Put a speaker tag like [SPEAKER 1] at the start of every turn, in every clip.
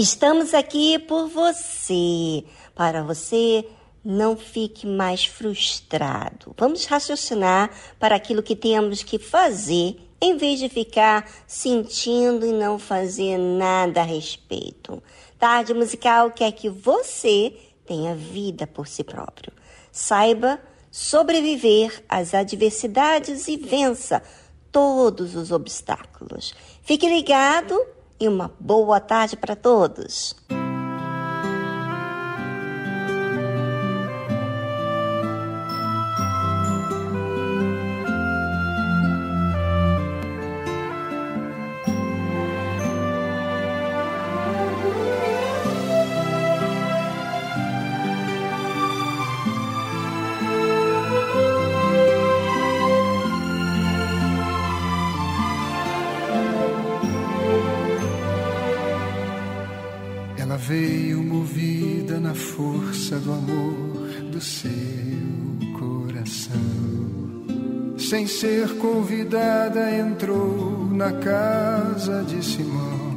[SPEAKER 1] Estamos aqui por você, para você não fique mais frustrado. Vamos raciocinar para aquilo que temos que fazer, em vez de ficar sentindo e não fazer nada a respeito. Tarde Musical quer que você tenha vida por si próprio. Saiba sobreviver às adversidades e vença todos os obstáculos. Fique ligado e uma boa tarde para todos.
[SPEAKER 2] Ser convidada, entrou na casa de Simão.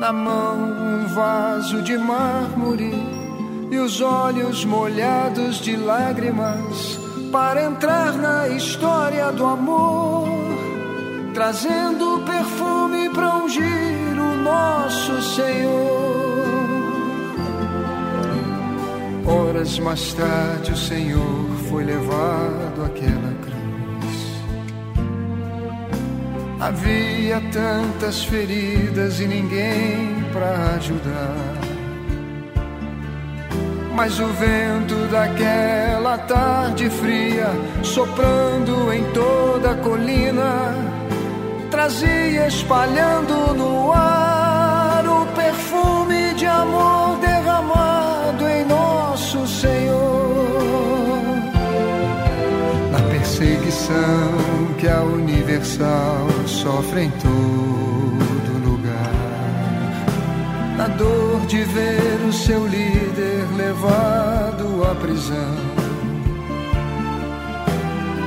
[SPEAKER 2] Na mão, um vaso de mármore e os olhos molhados de lágrimas para entrar na história do amor, trazendo perfume para ungir o nosso Senhor. Horas mais tarde, o Senhor foi levado àquela cruz. Havia tantas feridas e ninguém para ajudar. Mas o vento daquela tarde fria, soprando em toda a colina, trazia espalhando no ar o perfume de amor perseguição que a universal sofre em todo lugar. Na dor de ver o seu líder levado à prisão.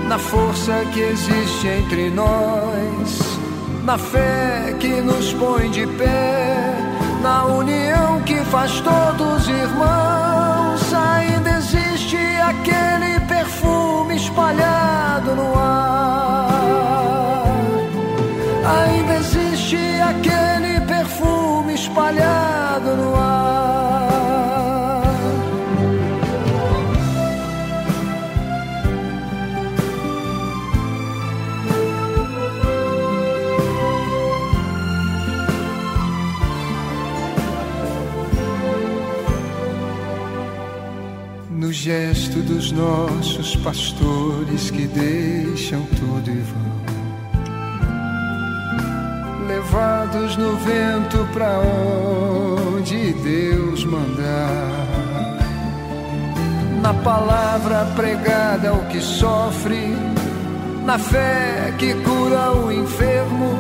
[SPEAKER 2] Na força que existe entre nós, na fé que nos põe de pé, na união que faz todos irmãos, ainda existe aquele perfume espalhado no ar. Ainda existe aquele perfume espalhado no ar.
[SPEAKER 3] No gesto dos nossos pastores que deixam tudo e vão. Levados no vento para onde Deus mandar. Na palavra pregada ao que sofre, na fé que cura o enfermo,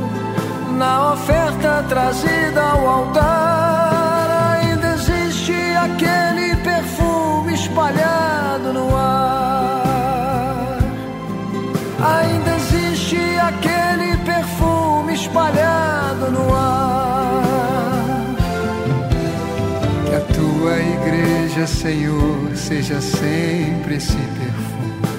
[SPEAKER 3] na oferta trazida ao altar, espalhado no ar. Ainda existe aquele perfume espalhado no ar. Que a tua igreja, Senhor, seja sempre esse perfume.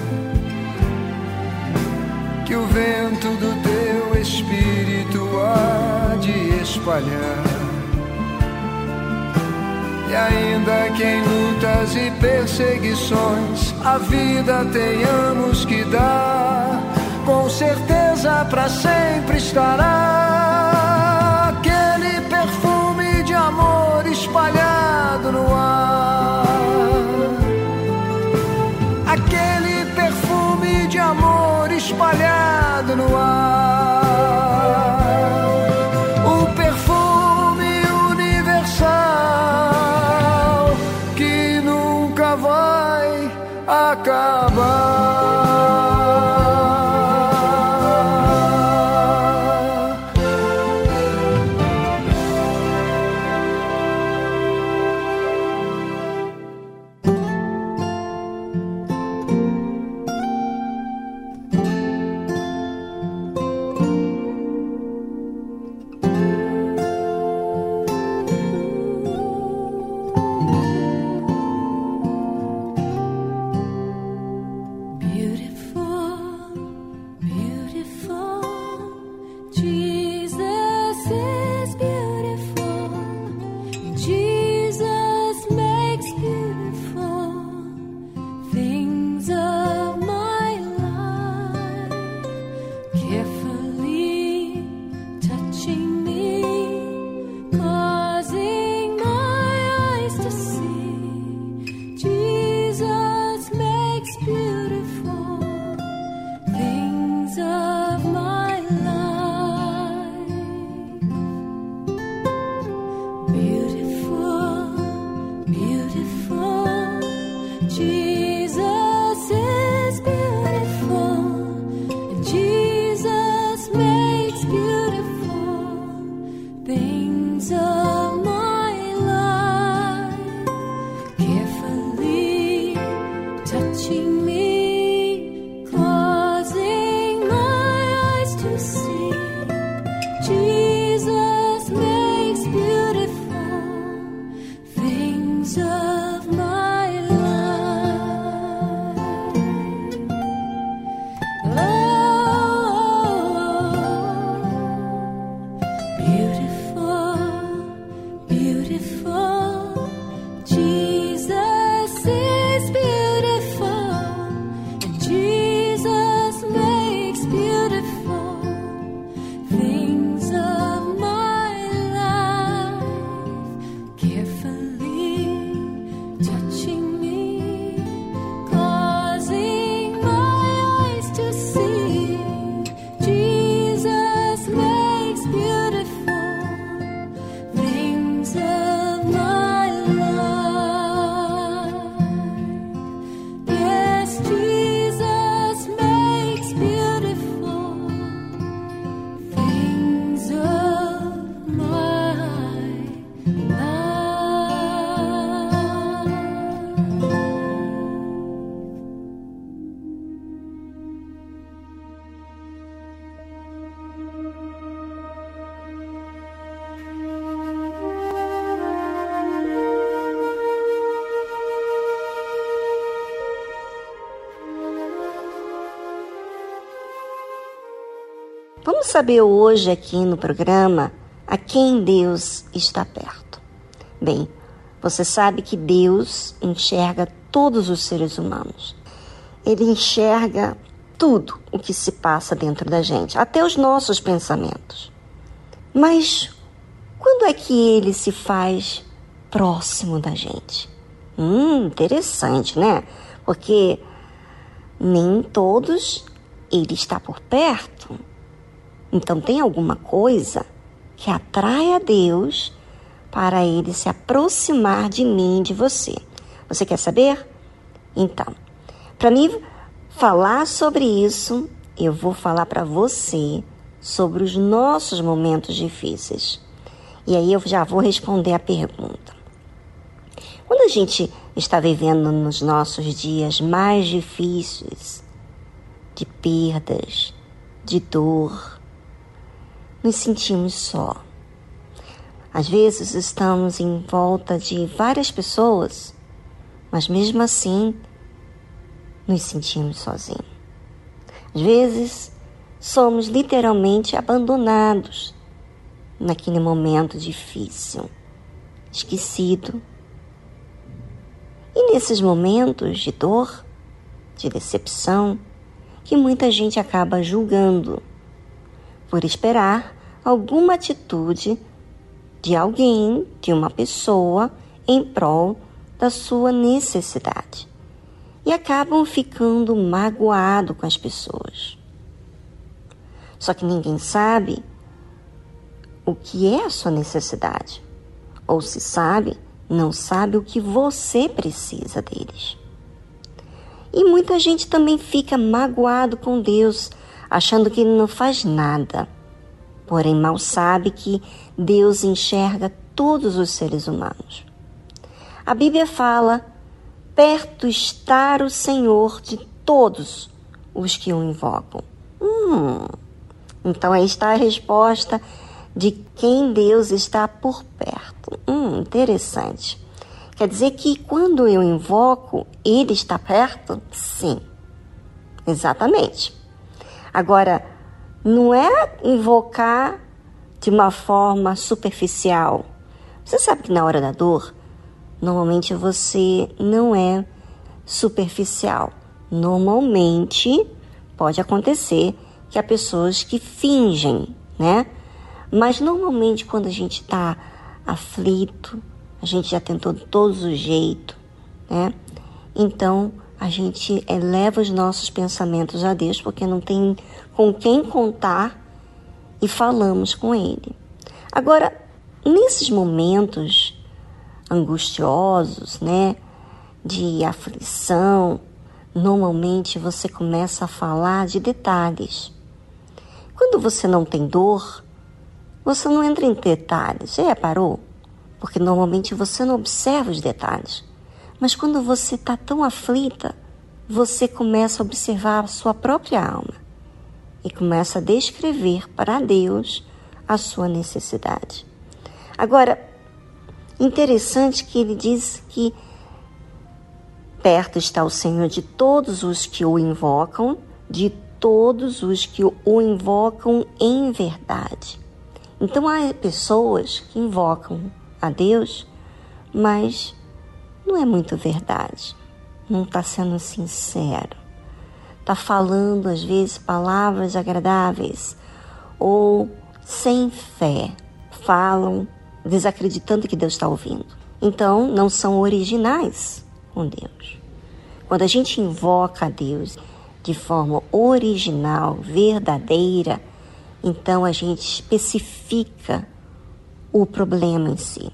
[SPEAKER 3] Que o vento do teu espírito há de espalhar. E ainda que em lutas e perseguições a vida tenhamos que dar, com certeza para sempre estará aquele perfume de amor espalhado no ar. Aquele perfume de amor espalhado
[SPEAKER 1] saber hoje aqui no programa a quem Deus está perto. Bem, você sabe que Deus enxerga todos os seres humanos. Ele enxerga tudo o que se passa dentro da gente, até os nossos pensamentos. Mas quando é que ele se faz próximo da gente? Hum, interessante, né? Porque nem todos ele está por perto. Então tem alguma coisa que atrai a Deus para ele se aproximar de mim, de você. Você quer saber? Então, para mim falar sobre isso, eu vou falar para você sobre os nossos momentos difíceis. E aí eu já vou responder a pergunta. Quando a gente está vivendo nos nossos dias mais difíceis, de perdas, de dor, nos sentimos só. Às vezes estamos em volta de várias pessoas, mas mesmo assim nos sentimos sozinhos. Às vezes somos literalmente abandonados naquele momento difícil, esquecido. E nesses momentos de dor, de decepção, que muita gente acaba julgando por esperar alguma atitude de alguém, de uma pessoa, em prol da sua necessidade. E acabam ficando magoado com as pessoas. Só que ninguém sabe o que é a sua necessidade. Ou se sabe, não sabe o que você precisa deles. E muita gente também fica magoado com Deus, achando que não faz nada. Porém, mal sabe que Deus enxerga todos os seres humanos. A Bíblia fala: perto está o Senhor de todos os que o invocam. Hum, então aí está a resposta de quem Deus está por perto. Hum, interessante. Quer dizer que quando eu invoco, ele está perto? Sim, exatamente. Agora, não é invocar de uma forma superficial. Você sabe que na hora da dor, normalmente você não é superficial. Normalmente pode acontecer que há pessoas que fingem, né? Mas normalmente quando a gente está aflito, a gente já tentou de todos os jeitos, né? Então a gente eleva os nossos pensamentos a Deus porque não tem com quem contar e falamos com Ele. Agora, nesses momentos angustiosos, né, de aflição, normalmente você começa a falar de detalhes. Quando você não tem dor, você não entra em detalhes. Já reparou? Porque normalmente você não observa os detalhes. Mas quando você está tão aflita, você começa a observar a sua própria alma e começa a descrever para Deus a sua necessidade. Agora, interessante que ele diz que perto está o Senhor de todos os que o invocam, de todos os que o invocam em verdade. Então há pessoas que invocam a Deus, mas não é muito verdade não está sendo sincero. Está falando, às vezes, palavras agradáveis ou sem fé. Falam desacreditando que Deus está ouvindo. Então, não são originais com Deus. Quando a gente invoca a Deus de forma original, verdadeira, então a gente especifica o problema em si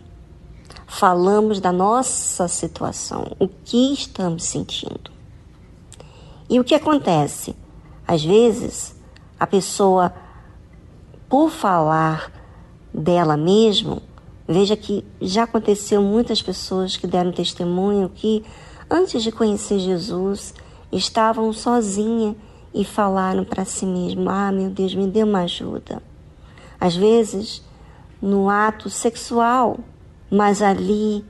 [SPEAKER 1] falamos da nossa situação, o que estamos sentindo. E o que acontece? Às vezes, a pessoa, por falar dela mesma, veja que já aconteceu muitas pessoas que deram testemunho que, antes de conhecer Jesus, estavam sozinhas e falaram para si mesmo: Ah, meu Deus, me dê uma ajuda. Às vezes, no ato sexual, mas ali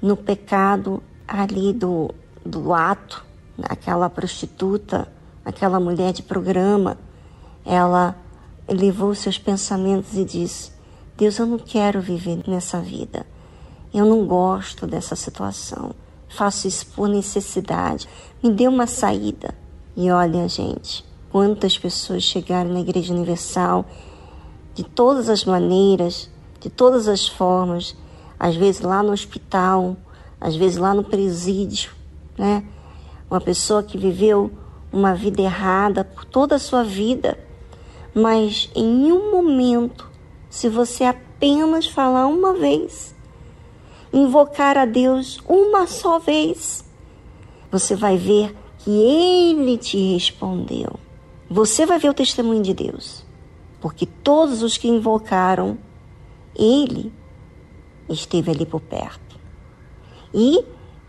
[SPEAKER 1] no pecado, ali do, do ato, aquela prostituta, aquela mulher de programa, ela levou seus pensamentos e disse: Deus, eu não quero viver nessa vida. Eu não gosto dessa situação. Faço isso por necessidade. Me dê uma saída. E olha, gente, quantas pessoas chegaram na Igreja Universal de todas as maneiras, de todas as formas, às vezes lá no hospital, às vezes lá no presídio, né? uma pessoa que viveu uma vida errada por toda a sua vida, mas em um momento, se você apenas falar uma vez, invocar a Deus uma só vez, você vai ver que Ele te respondeu. Você vai ver o testemunho de Deus, porque todos os que invocaram, Ele esteve ali por perto. E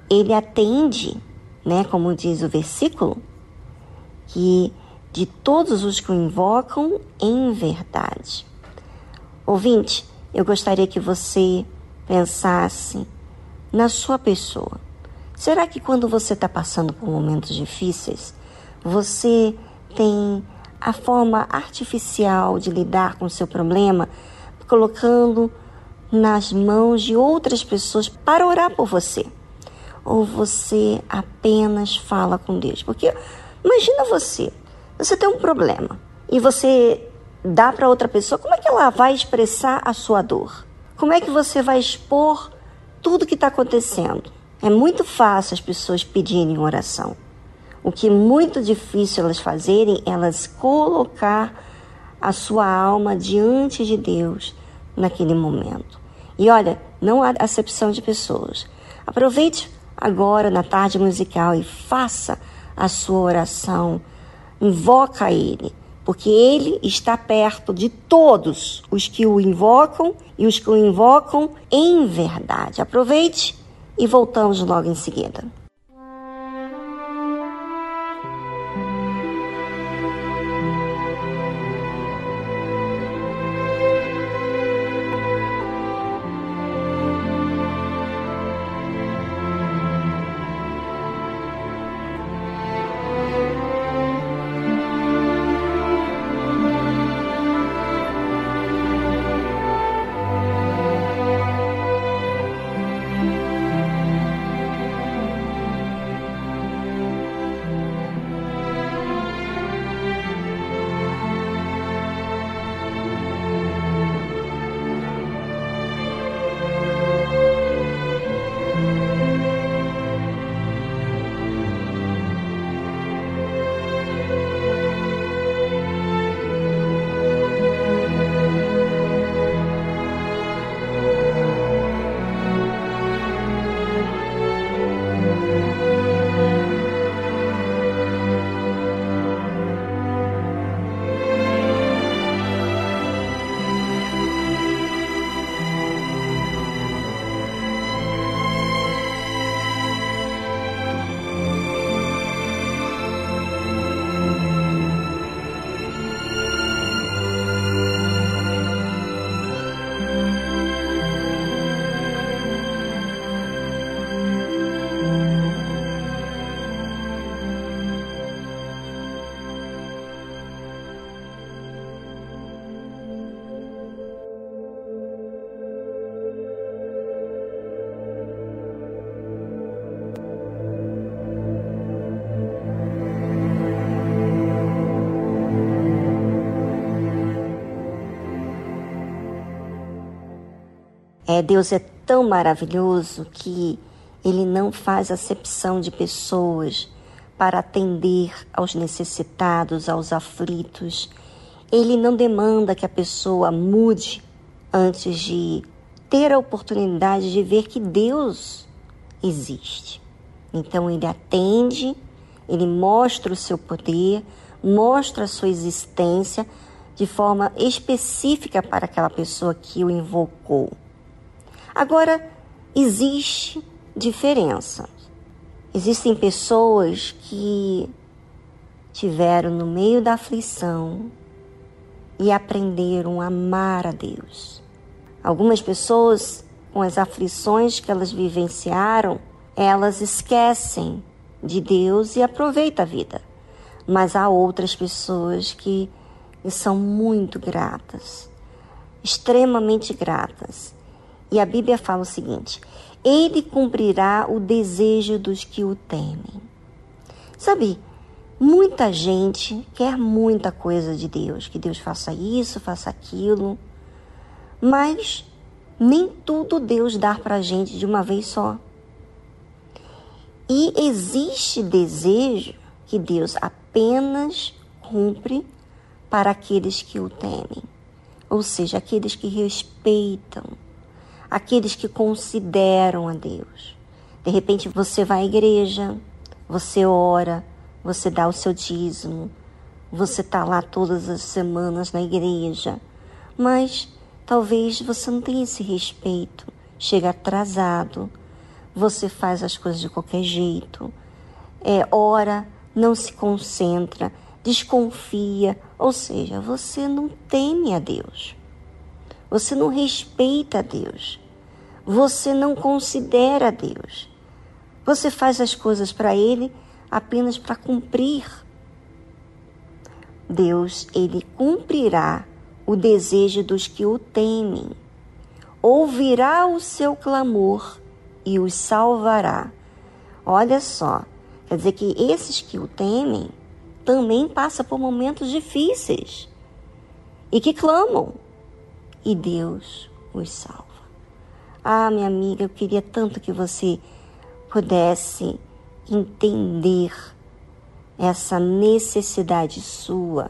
[SPEAKER 1] Ele atende, né, como diz o versículo, que de todos os que o invocam em verdade. Ouvinte, eu gostaria que você pensasse na sua pessoa. Será que quando você está passando por momentos difíceis, você tem a forma artificial de lidar com o seu problema, colocando nas mãos de outras pessoas para orar por você? Ou você apenas fala com Deus? Porque imagina você, você tem um problema e você dá para outra pessoa, como é que ela vai expressar a sua dor? Como é que você vai expor tudo que está acontecendo? É muito fácil as pessoas pedirem oração. O que é muito difícil elas fazerem, elas colocar a sua alma diante de Deus naquele momento. E olha, não há acepção de pessoas. Aproveite agora na tarde musical e faça a sua oração. Invoca Ele, porque Ele está perto de todos os que o invocam e os que o invocam em verdade. Aproveite e voltamos logo em seguida. É, Deus é tão maravilhoso que Ele não faz acepção de pessoas para atender aos necessitados, aos aflitos. Ele não demanda que a pessoa mude antes de ter a oportunidade de ver que Deus existe. Então ele atende, ele mostra o seu poder, mostra a sua existência de forma específica para aquela pessoa que o invocou. Agora, existe diferença. Existem pessoas que tiveram no meio da aflição e aprenderam a amar a Deus. Algumas pessoas, com as aflições que elas vivenciaram, elas esquecem de Deus e aproveitam a vida. Mas há outras pessoas que são muito gratas, extremamente gratas e a Bíblia fala o seguinte: Ele cumprirá o desejo dos que o temem. Sabe, muita gente quer muita coisa de Deus, que Deus faça isso, faça aquilo, mas nem tudo Deus dá para a gente de uma vez só. E existe desejo que Deus apenas cumpre para aqueles que o temem, ou seja, aqueles que respeitam, aqueles que consideram a Deus. De repente você vai à igreja, você ora, você dá o seu dízimo, você está lá todas as semanas na igreja, mas talvez você não tenha esse respeito, chega atrasado, você faz as coisas de qualquer jeito, é, ora, não se concentra, desconfia, ou seja, você não teme a Deus, você não respeita a Deus, você não considera Deus, você faz as coisas para Ele apenas para cumprir. Deus, Ele cumprirá o desejo dos que o temem, ouvirá o seu clamor e os salvará. Olha só, quer dizer que esses que o temem também passam por momentos difíceis e que clamam, e Deus os salva. Ah, minha amiga, eu queria tanto que você pudesse entender essa necessidade sua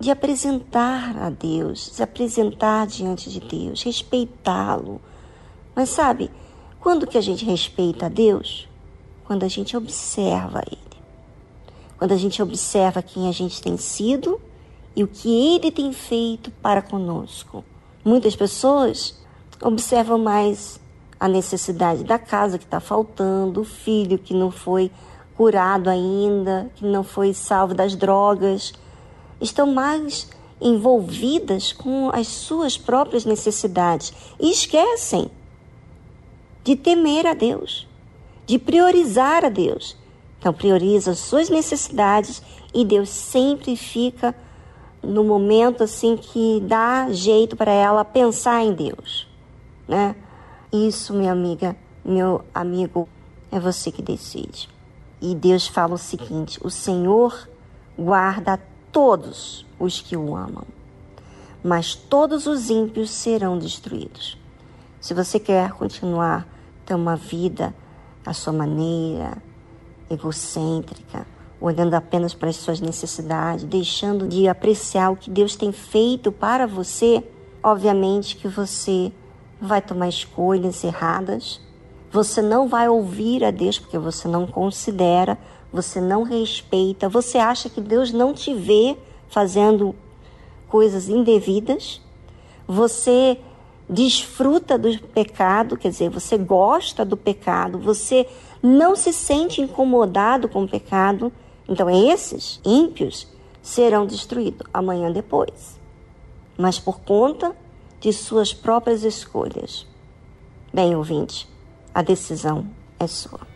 [SPEAKER 1] de apresentar a Deus, de apresentar diante de Deus, respeitá-lo. Mas sabe, quando que a gente respeita a Deus? Quando a gente observa Ele. Quando a gente observa quem a gente tem sido e o que Ele tem feito para conosco. Muitas pessoas observam mais a necessidade da casa que está faltando, o filho que não foi curado ainda, que não foi salvo das drogas, estão mais envolvidas com as suas próprias necessidades e esquecem de temer a Deus, de priorizar a Deus. Então, prioriza as suas necessidades e Deus sempre fica no momento assim que dá jeito para ela pensar em Deus, né? Isso, minha amiga, meu amigo, é você que decide. E Deus fala o seguinte: o Senhor guarda todos os que o amam, mas todos os ímpios serão destruídos. Se você quer continuar ter uma vida à sua maneira, egocêntrica, olhando apenas para as suas necessidades, deixando de apreciar o que Deus tem feito para você, obviamente que você vai tomar escolhas erradas. Você não vai ouvir a Deus porque você não considera, você não respeita, você acha que Deus não te vê fazendo coisas indevidas. Você desfruta do pecado, quer dizer, você gosta do pecado, você não se sente incomodado com o pecado, então esses ímpios serão destruídos amanhã depois. Mas por conta de suas próprias escolhas. Bem, ouvinte, a decisão é sua.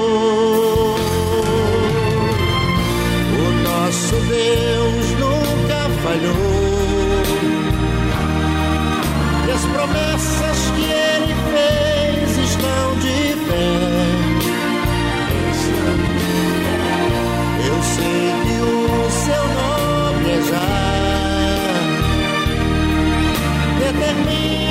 [SPEAKER 4] Nosso Deus nunca falhou. E as promessas que ele fez estão de pé. Eu sei que o seu nome é já. Determine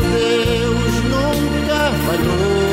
[SPEAKER 4] Deus nunca falhou.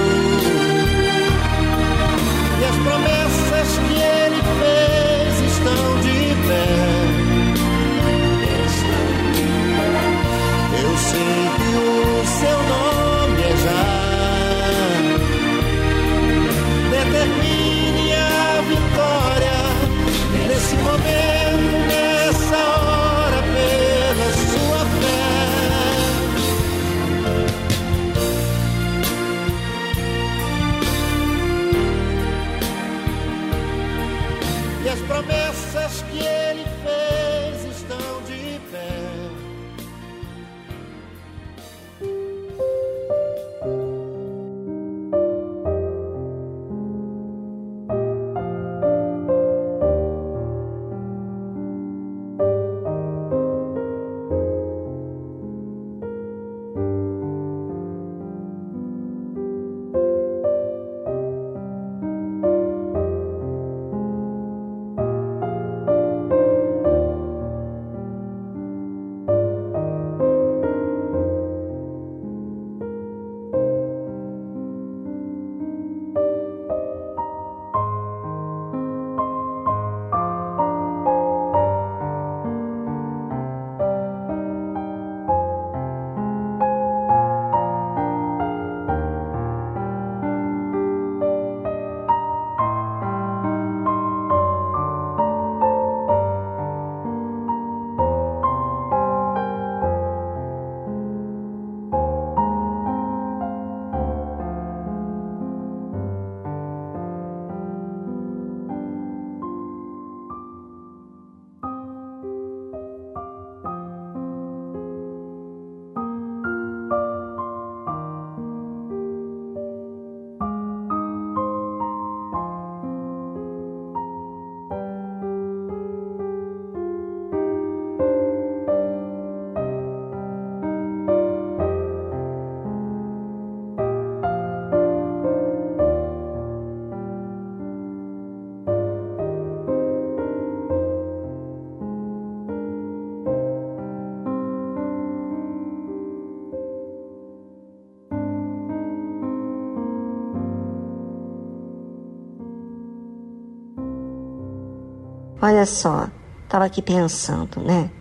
[SPEAKER 1] Olha só, estava aqui pensando, né?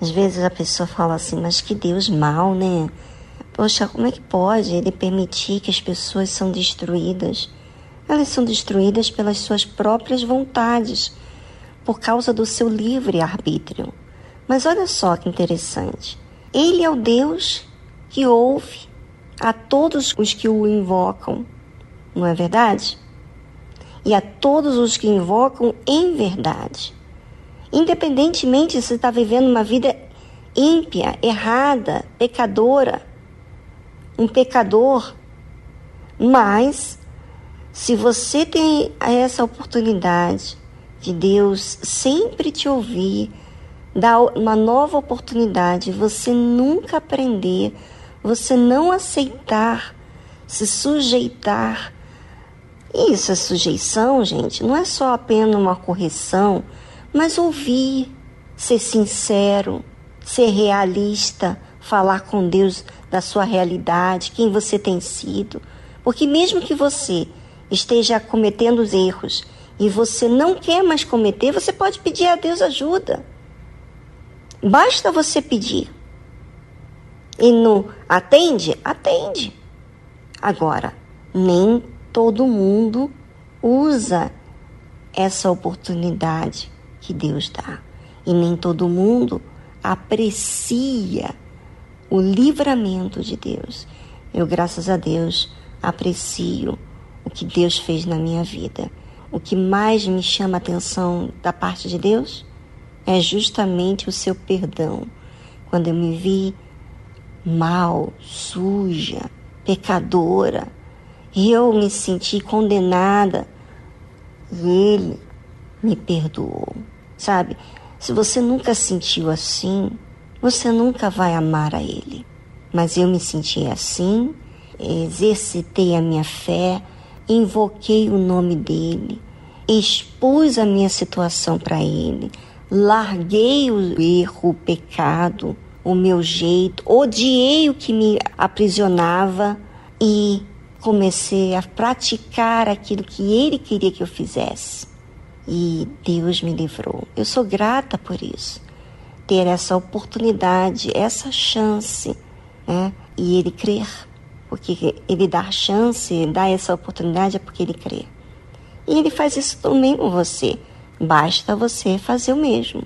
[SPEAKER 1] Às vezes a pessoa fala assim, mas que Deus mal, né? Poxa, como é que pode ele permitir que as pessoas são destruídas? Elas são destruídas pelas suas próprias vontades, por causa do seu livre arbítrio. Mas olha só que interessante. Ele é o Deus que ouve a todos os que o invocam, não é verdade? E a todos os que invocam em verdade. Independentemente se está vivendo uma vida ímpia, errada, pecadora, um pecador, mas se você tem essa oportunidade de Deus sempre te ouvir, dar uma nova oportunidade, você nunca aprender, você não aceitar, se sujeitar. Isso é sujeição, gente, não é só apenas uma correção mas ouvir, ser sincero, ser realista, falar com Deus da sua realidade, quem você tem sido. Porque mesmo que você esteja cometendo os erros e você não quer mais cometer, você pode pedir a Deus ajuda. Basta você pedir. E não atende? Atende. Agora, nem todo mundo usa essa oportunidade que Deus dá. E nem todo mundo aprecia o livramento de Deus. Eu, graças a Deus, aprecio o que Deus fez na minha vida. O que mais me chama a atenção da parte de Deus é justamente o seu perdão. Quando eu me vi mal, suja, pecadora, eu me senti condenada e Ele me perdoou sabe? Se você nunca sentiu assim, você nunca vai amar a Ele. Mas eu me senti assim, exercitei a minha fé, invoquei o nome dele, expus a minha situação para Ele, larguei o erro, o pecado, o meu jeito, odiei o que me aprisionava e comecei a praticar aquilo que Ele queria que eu fizesse e Deus me livrou. Eu sou grata por isso, ter essa oportunidade, essa chance, né? E Ele crer, porque Ele dá chance, dá essa oportunidade é porque Ele crê. E Ele faz isso também com você. Basta você fazer o mesmo.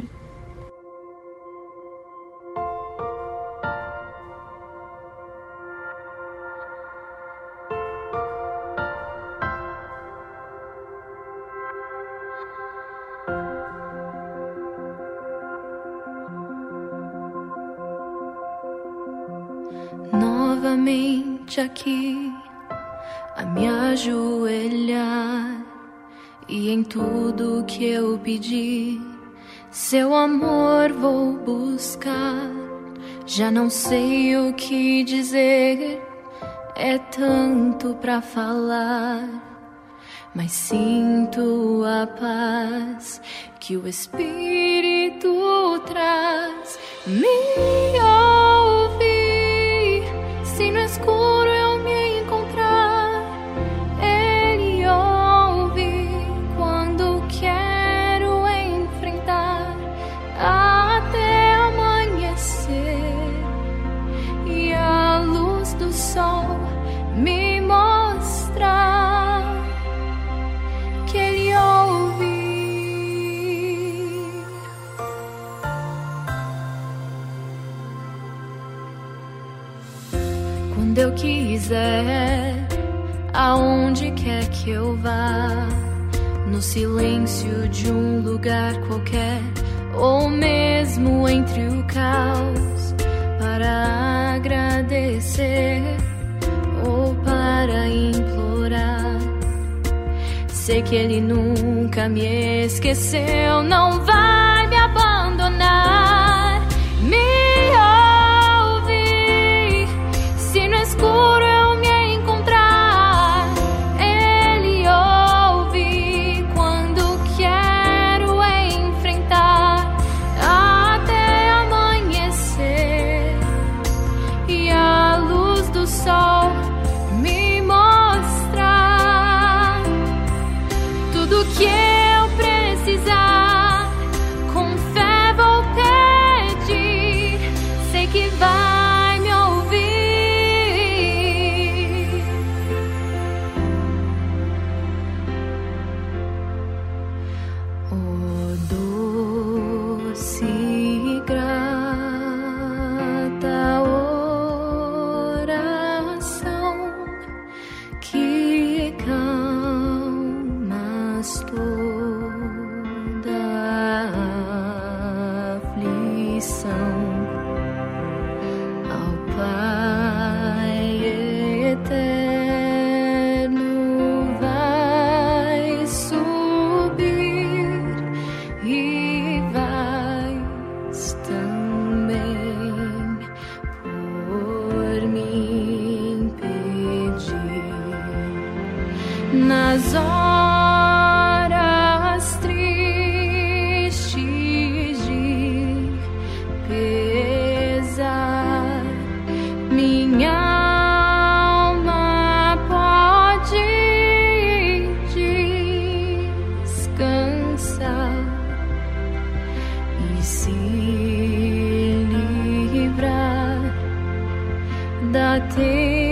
[SPEAKER 3] Novamente aqui a me ajoelhar e em tudo que eu pedi, seu amor vou buscar. Já não sei o que dizer, é tanto para falar, mas sinto a paz que o Espírito traz. Me ouvir se no escuro Quando eu quiser, aonde quer que eu vá, no silêncio de um lugar qualquer, ou mesmo entre o caos, para agradecer ou para implorar. Sei que ele nunca me esqueceu, não vai me abandonar. Se da tentação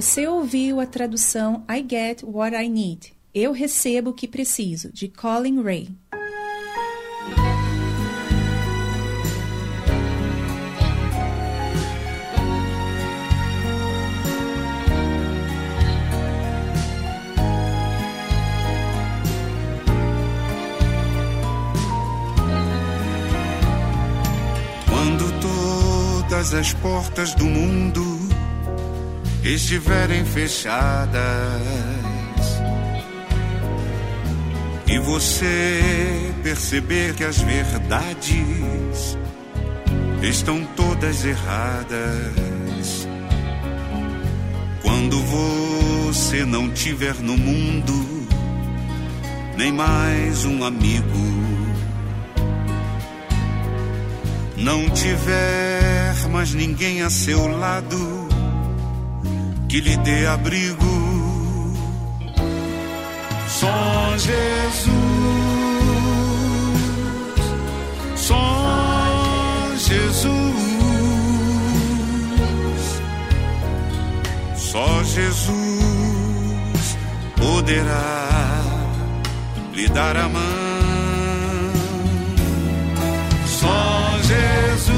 [SPEAKER 5] Você ouviu a tradução I Get What I Need. Eu recebo o que preciso, de Colin Ray.
[SPEAKER 6] Quando todas as portas do mundo estiverem fechadas e você perceber que as verdades estão todas erradas. Quando você não tiver no mundo nem mais um amigo, não tiver mais ninguém a seu lado que lhe dê abrigo. Só Jesus, só Jesus, só Jesus poderá lhe dar a mão. Só Jesus,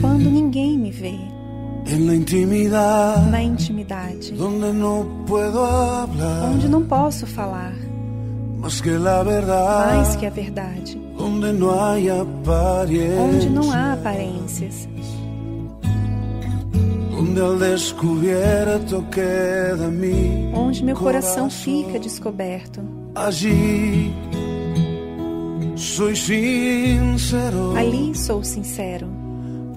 [SPEAKER 7] Quando ninguém me vê, na intimidade, onde não posso falar.
[SPEAKER 5] Más que
[SPEAKER 7] a verdade, onde não há aparências, onde meu coração fica descoberto.
[SPEAKER 5] Allí soy sincero,
[SPEAKER 7] Ali sou sincero,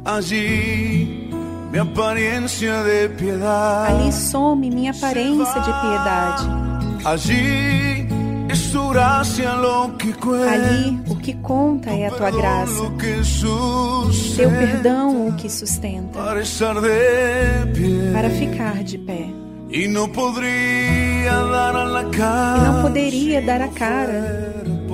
[SPEAKER 5] allí mi apariencia de piedad,
[SPEAKER 7] ali some minha aparência de piedade,
[SPEAKER 5] allí es tu gracia lo que cuenta,
[SPEAKER 7] ali o que conta é a tua graça, teu perdão o que sustenta,
[SPEAKER 5] para estar de pie.
[SPEAKER 7] Para ficar de pé. E não poderia dar a cara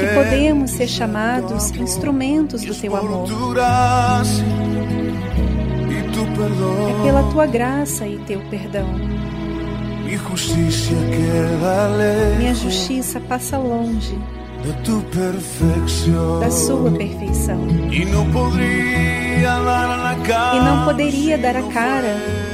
[SPEAKER 5] que podemos ser
[SPEAKER 7] chamados instrumentos do teu amor. É pela tua graça e teu perdão. Minha justiça passa longe da sua perfeição. E não poderia dar a cara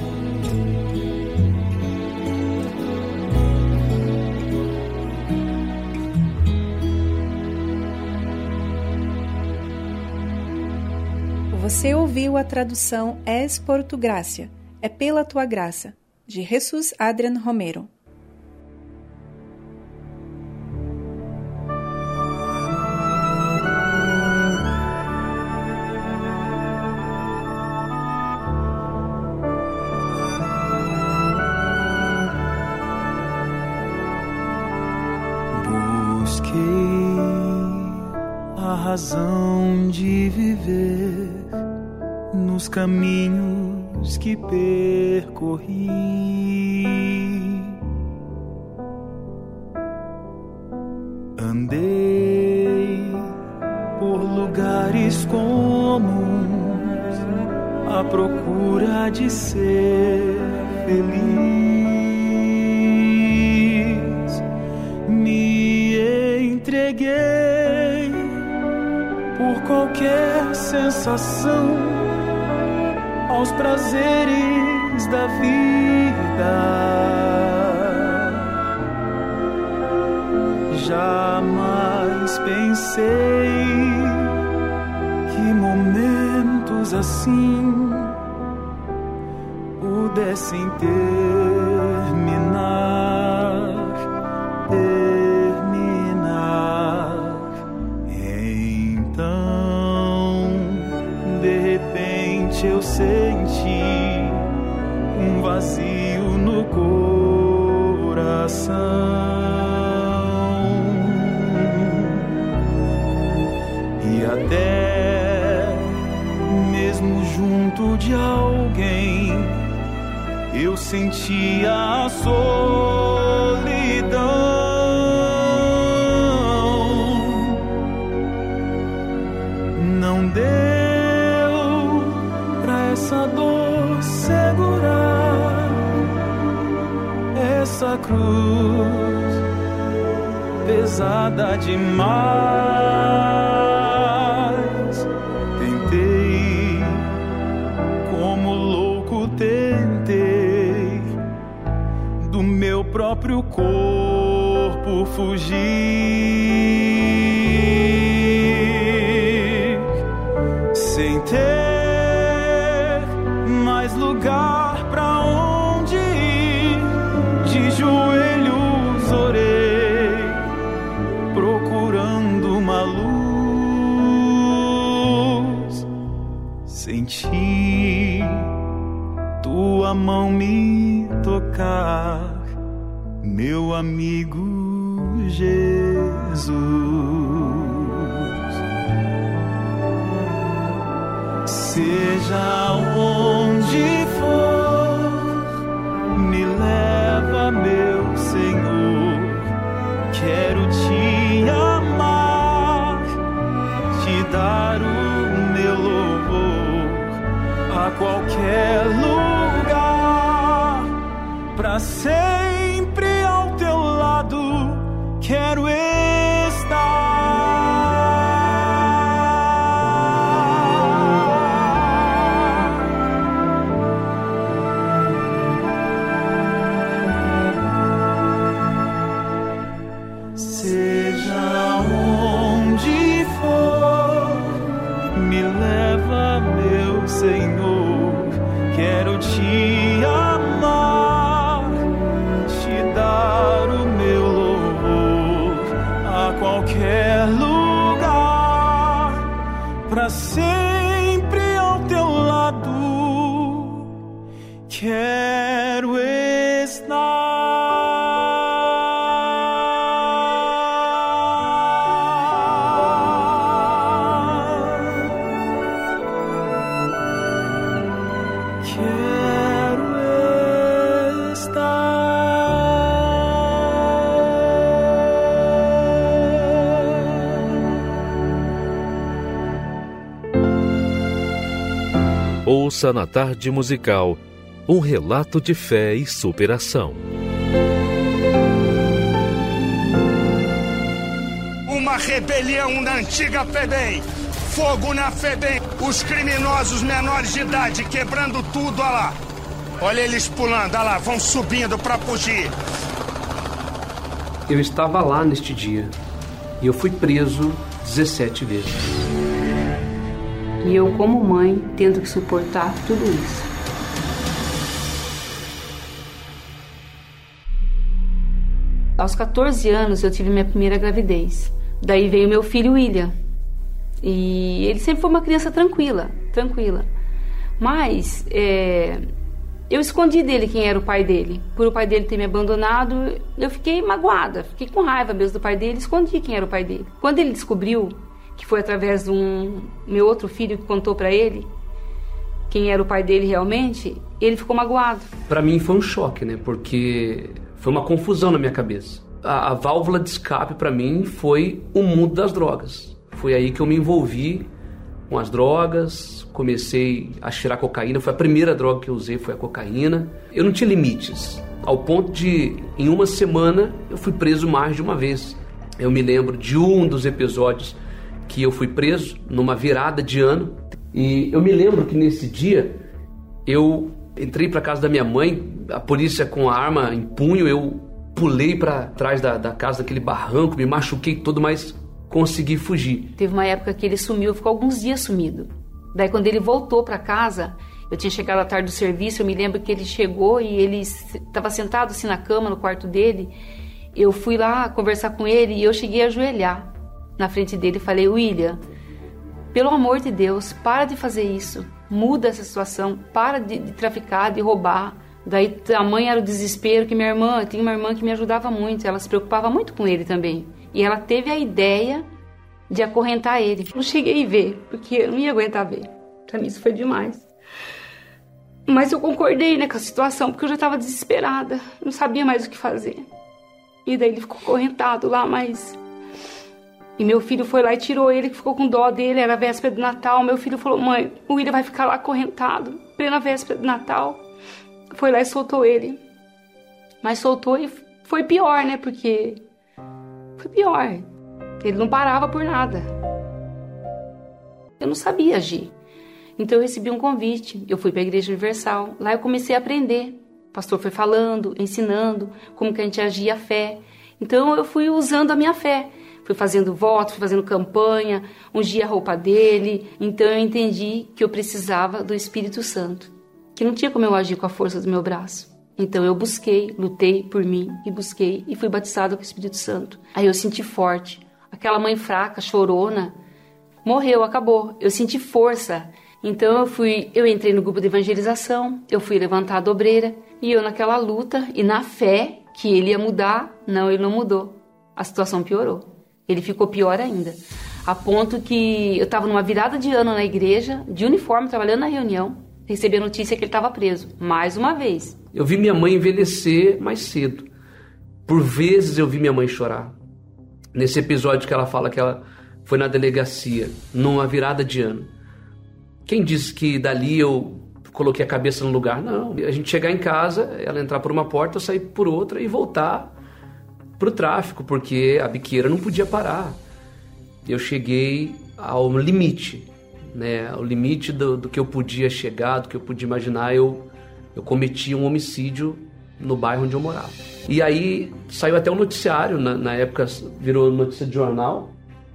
[SPEAKER 7] Você ouviu a tradução Es por tu gracia, é pela tua graça, de Jesus Adrian Romero.
[SPEAKER 8] Caminhos que percorri. Andei por lugares comuns à procura de ser feliz. Me entreguei por qualquer sensação aos prazeres da vida. Jamais pensei que momentos assim pudessem terminar, sentia a solidão. Não deu pra essa dor segurar essa cruz pesada demais. Fugir Seja
[SPEAKER 9] Ouça na tarde musical um relato de fé e superação.
[SPEAKER 10] Uma rebelião na antiga FEBEM. Fogo na FEBEM. Os criminosos menores de idade quebrando tudo, olha lá. Olha eles pulando, olha lá, vão subindo pra fugir.
[SPEAKER 11] Eu estava lá neste dia e eu fui preso 17 vezes.
[SPEAKER 12] E eu, como mãe, tendo que suportar tudo isso. Aos 14 anos eu tive minha primeira gravidez. Daí veio meu filho William. E ele sempre foi uma criança tranquila, tranquila. Mas é, eu escondi dele quem era o pai dele. Por o pai dele ter me abandonado, eu fiquei magoada, fiquei com raiva mesmo do pai dele, escondi quem era o pai dele. Quando ele descobriu, que foi através de um meu outro filho que contou para ele quem era o pai dele realmente, ele ficou magoado.
[SPEAKER 11] Para mim foi um choque, né? Porque foi uma confusão na minha cabeça. A, a válvula de escape para mim foi o mundo das drogas. Foi aí que eu me envolvi com as drogas, comecei a cheirar cocaína. Foi a primeira droga que eu usei, foi a cocaína. Eu não tinha limites, ao ponto de, em uma semana, eu fui preso mais de uma vez. Eu me lembro de um dos episódios que eu fui preso numa virada de ano. E eu me lembro que nesse dia eu entrei para casa da minha mãe, a polícia com a arma em punho, eu pulei para trás da, da casa daquele barranco, me machuquei todo, mas consegui fugir.
[SPEAKER 12] Teve uma época que ele sumiu, ficou alguns dias sumido. Daí quando ele voltou para casa, eu tinha chegado à tarde do serviço, eu me lembro que ele chegou e ele estava sentado assim na cama no quarto dele. Eu fui lá conversar com ele e eu cheguei a ajoelhar na frente dele e falei: "William, pelo amor de Deus, para de fazer isso. Muda essa situação, para de, de traficar, de roubar. Daí a mãe era o desespero que minha irmã, tinha uma irmã que me ajudava muito, ela se preocupava muito com ele também. E ela teve a ideia de acorrentar ele. Não cheguei a ver, porque eu não ia aguentar ver. Pra mim isso foi demais. Mas eu concordei né, com a situação, porque eu já estava desesperada, não sabia mais o que fazer. E daí ele ficou acorrentado lá, mas. E meu filho foi lá e tirou ele, que ficou com dó dele, era véspera de Natal. Meu filho falou: mãe, o William vai ficar lá acorrentado, plena véspera de Natal. Foi lá e soltou ele. Mas soltou e foi pior, né? Porque foi pior. Ele não parava por nada. Eu não sabia agir. Então eu recebi um convite. Eu fui para a Igreja Universal. Lá eu comecei a aprender. O pastor foi falando, ensinando como que a gente agia a fé. Então eu fui usando a minha fé. Fui fazendo votos, fui fazendo campanha, ungia a roupa dele. Então eu entendi que eu precisava do Espírito Santo. Que não tinha como eu agir com a força do meu braço. Então eu busquei, lutei por mim e busquei e fui batizado com o Espírito Santo. Aí eu senti forte. Aquela mãe fraca, chorona, morreu, acabou. Eu senti força. Então eu fui, eu entrei no grupo de evangelização, eu fui levantar a dobreira e eu naquela luta e na fé que ele ia mudar, não, ele não mudou. A situação piorou. Ele ficou pior ainda. A ponto que eu estava numa virada de ano na igreja, de uniforme, trabalhando na reunião, recebi a notícia que ele estava preso, mais uma vez.
[SPEAKER 11] Eu vi minha mãe envelhecer mais cedo. Por vezes eu vi minha mãe chorar. Nesse episódio que ela fala que ela foi na delegacia, numa virada de ano. Quem disse que dali eu coloquei a cabeça no lugar? Não. A gente chegar em casa, ela entrar por uma porta, eu sair por outra e voltar para o tráfico, porque a biqueira não podia parar. Eu cheguei ao limite, né? Ao limite do, do que eu podia chegar, do que eu podia imaginar. Eu, eu cometi um homicídio no bairro onde eu morava. E aí saiu até um noticiário, na, na época virou notícia de jornal.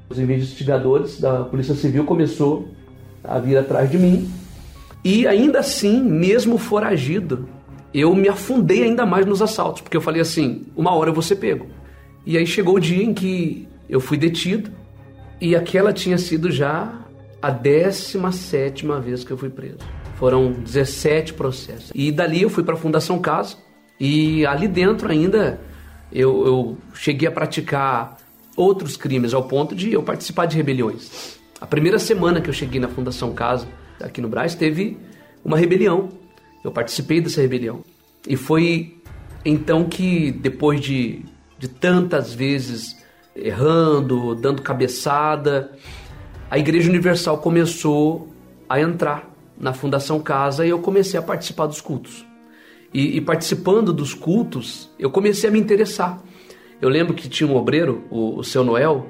[SPEAKER 11] Os investigadores da Polícia Civil começou a vir atrás de mim. E ainda assim, mesmo foragido, eu me afundei ainda mais nos assaltos, porque eu falei assim: uma hora eu vou ser pego. E aí chegou o dia em que eu fui detido, e aquela tinha sido já a 17 vez que eu fui preso. Foram 17 processos. E dali eu fui para a Fundação Casa, e ali dentro ainda eu, eu cheguei a praticar outros crimes, ao ponto de eu participar de rebeliões. A primeira semana que eu cheguei na Fundação Casa, aqui no Brás, teve uma rebelião. Eu participei dessa rebelião. E foi então que, depois de, de tantas vezes errando, dando cabeçada, a Igreja Universal começou a entrar na Fundação Casa e eu comecei a participar dos cultos. E, e participando dos cultos, eu comecei a me interessar. Eu lembro que tinha um obreiro, o, o seu Noel,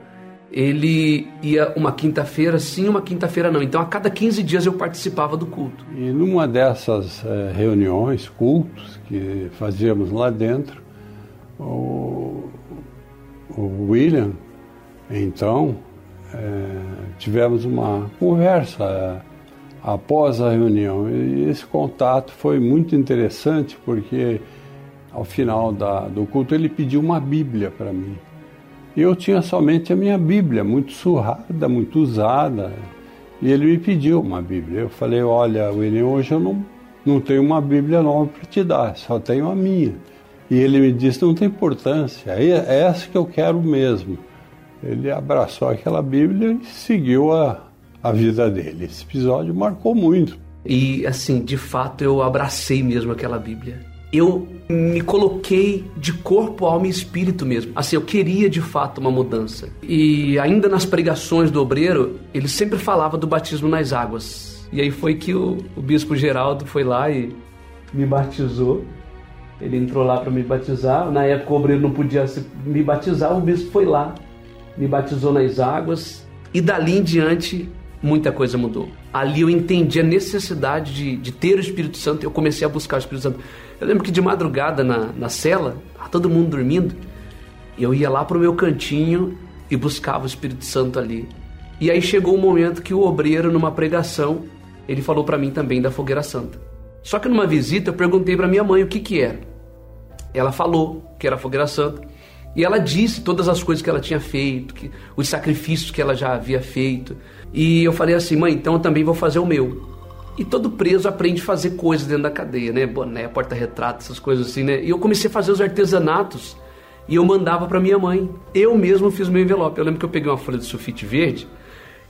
[SPEAKER 11] ele ia uma quinta-feira sim, uma quinta-feira não. Então a cada 15 dias eu participava do culto.
[SPEAKER 13] E numa dessas é, reuniões, cultos que fazíamos lá dentro, o, o William, então, é, tivemos uma conversa é, após a reunião. E esse contato foi muito interessante porque ao final da, do culto ele pediu uma Bíblia para mim. Eu tinha somente a minha Bíblia, muito surrada, muito usada. E ele me pediu uma Bíblia. Eu falei: Olha, William, hoje eu não, não tenho uma Bíblia nova para te dar, só tenho a minha. E ele me disse: Não tem importância, é essa que eu quero mesmo. Ele abraçou aquela Bíblia e seguiu a, a vida dele. Esse episódio marcou muito.
[SPEAKER 11] E assim, de fato, eu abracei mesmo aquela Bíblia eu me coloquei de corpo, alma e espírito mesmo. Assim, eu queria de fato uma mudança. E ainda nas pregações do obreiro, ele sempre falava do batismo nas águas. E aí foi que o, o bispo Geraldo foi lá e me batizou. Ele entrou lá para me batizar. Na época o obreiro não podia me batizar, o bispo foi lá, me batizou nas águas. E dali em diante, muita coisa mudou. Ali eu entendi a necessidade de, de ter o Espírito Santo. Eu comecei a buscar o Espírito Santo. Eu lembro que de madrugada na, na cela, todo mundo dormindo, eu ia lá pro meu cantinho e buscava o Espírito Santo ali. E aí chegou o um momento que o obreiro, numa pregação, ele falou para mim também da fogueira santa. Só que numa visita eu perguntei para minha mãe o que que era. Ela falou que era a fogueira santa. E ela disse todas as coisas que ela tinha feito, que, os sacrifícios que ela já havia feito. E eu falei assim, mãe, então eu também vou fazer o meu. E todo preso aprende a fazer coisas dentro da cadeia, né? Boné, porta-retrato, essas coisas assim, né? E eu comecei a fazer os artesanatos e eu mandava para minha mãe. Eu mesmo fiz meu envelope. Eu lembro que eu peguei uma folha de sulfite verde,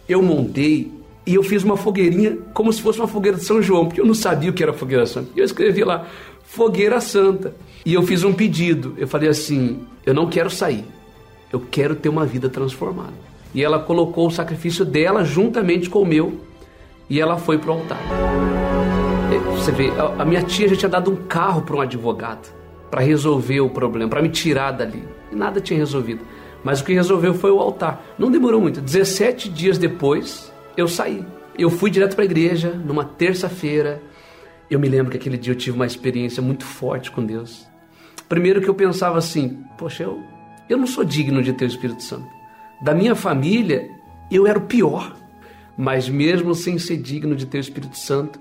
[SPEAKER 11] eu montei e eu fiz uma fogueirinha como se fosse uma fogueira de São João, porque eu não sabia o que era fogueira santa. E eu escrevi lá, fogueira santa. E eu fiz um pedido. Eu falei assim: eu não quero sair, eu quero ter uma vida transformada. E ela colocou o sacrifício dela juntamente com o meu e ela foi pro altar. É, você vê, a minha tia já tinha dado um carro para um advogado para resolver o problema, para me tirar dali. E nada tinha resolvido. Mas o que resolveu foi o altar. Não demorou muito. 17 dias depois, eu saí. Eu fui direto para a igreja numa terça-feira. Eu me lembro que aquele dia eu tive uma experiência muito forte com Deus. Primeiro que eu pensava assim, poxa, eu, eu não sou digno de ter o Espírito Santo. Da minha família, eu era o pior. Mas mesmo sem ser digno de ter o Espírito Santo,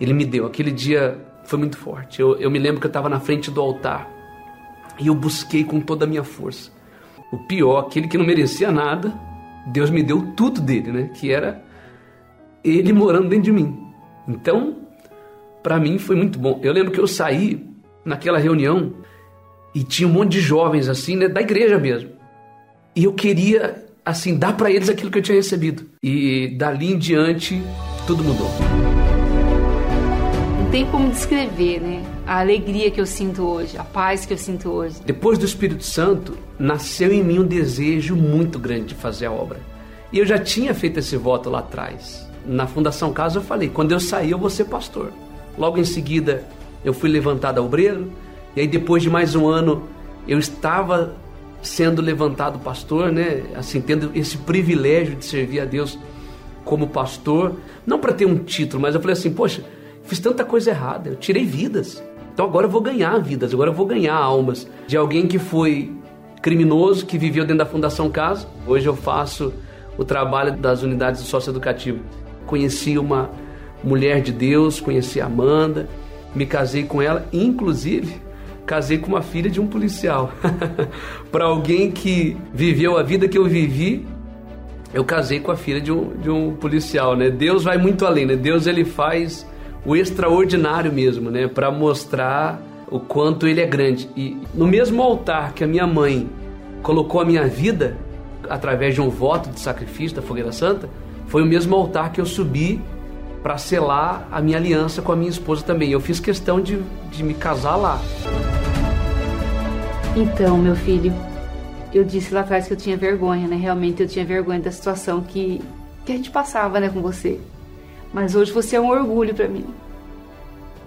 [SPEAKER 11] ele me deu. Aquele dia foi muito forte. Eu, eu me lembro que eu estava na frente do altar e eu busquei com toda a minha força. O pior, aquele que não merecia nada, Deus me deu tudo dele, né? Que era ele morando dentro de mim. Então, para mim foi muito bom. Eu lembro que eu saí naquela reunião e tinha um monte de jovens assim, né, da igreja mesmo. E eu queria assim dar para eles aquilo que eu tinha recebido. E dali em diante tudo mudou.
[SPEAKER 14] Não tem como descrever, né? A alegria que eu sinto hoje, a paz que eu sinto hoje.
[SPEAKER 11] Depois do Espírito Santo, nasceu em mim um desejo muito grande de fazer a obra. E eu já tinha feito esse voto lá atrás. Na Fundação Casa eu falei: quando eu sair, eu vou ser pastor. Logo em seguida, eu fui levantado a obreiro. E aí, depois de mais um ano, eu estava sendo levantado pastor, né? Assim, tendo esse privilégio de servir a Deus como pastor, não para ter um título, mas eu falei assim, poxa, fiz tanta coisa errada, eu tirei vidas. Então agora eu vou ganhar vidas, agora eu vou ganhar almas de alguém que foi criminoso, que viveu dentro da Fundação Casa. Hoje eu faço o trabalho das unidades do socioeducativo. Conheci uma mulher de Deus, conheci a Amanda, me casei com ela, inclusive casei com uma filha de um policial. Para alguém que viveu a vida que eu vivi, eu casei com a filha de um, de um policial, né? Deus vai muito além, né? Deus ele faz o extraordinário mesmo, né? Para mostrar o quanto ele é grande. E no mesmo altar que a minha mãe colocou a minha vida através de um voto de sacrifício da fogueira santa, foi o mesmo altar que eu subi para selar a minha aliança com a minha esposa também. Eu fiz questão de, de me casar lá.
[SPEAKER 14] Então, meu filho, eu disse lá atrás que eu tinha vergonha, né? Realmente eu tinha vergonha da situação que, que a gente passava, né, com você. Mas hoje você é um orgulho para mim.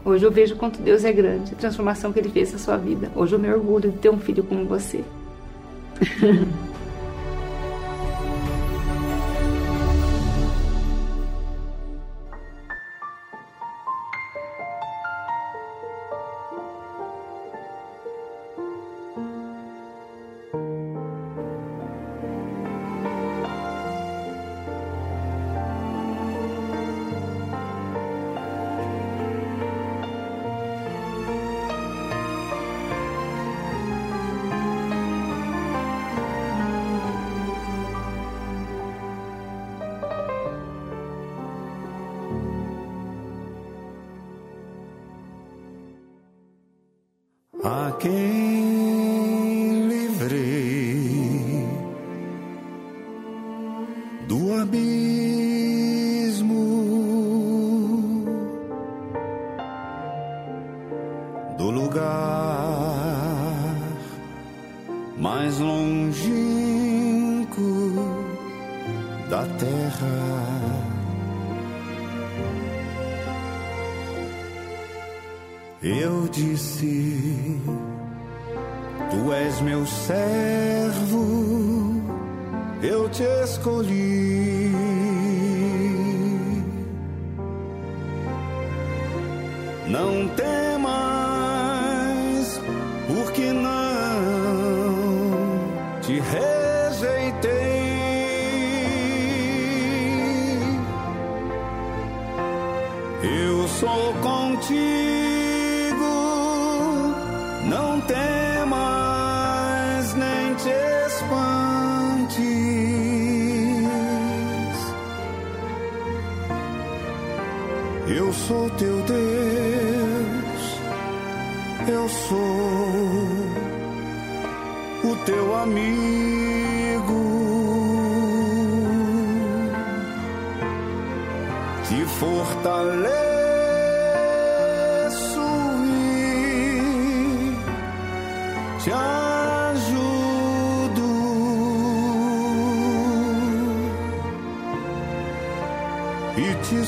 [SPEAKER 14] Hoje eu vejo quanto Deus é grande, a transformação que Ele fez na sua vida. Hoje eu me orgulho de ter um filho como você.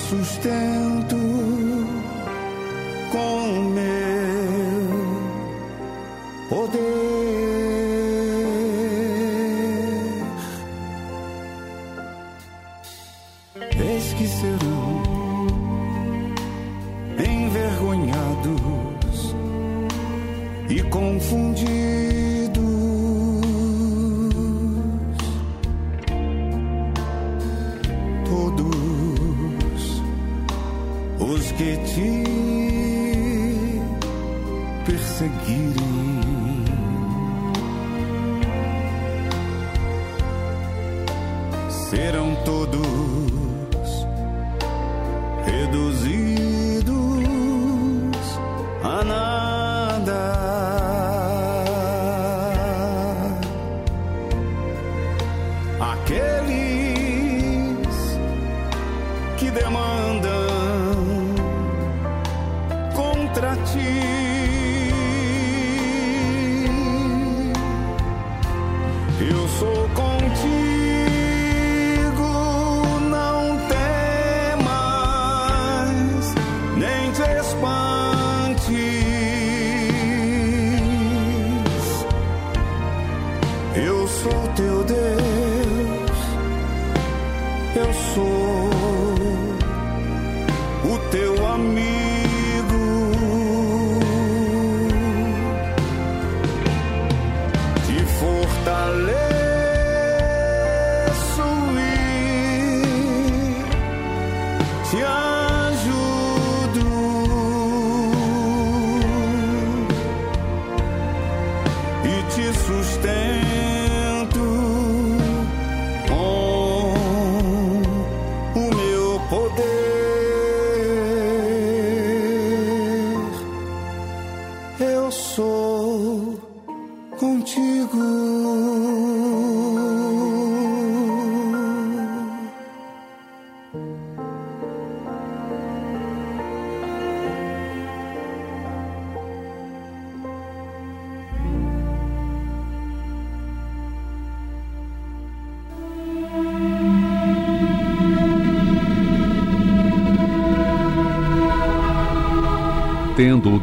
[SPEAKER 15] sustento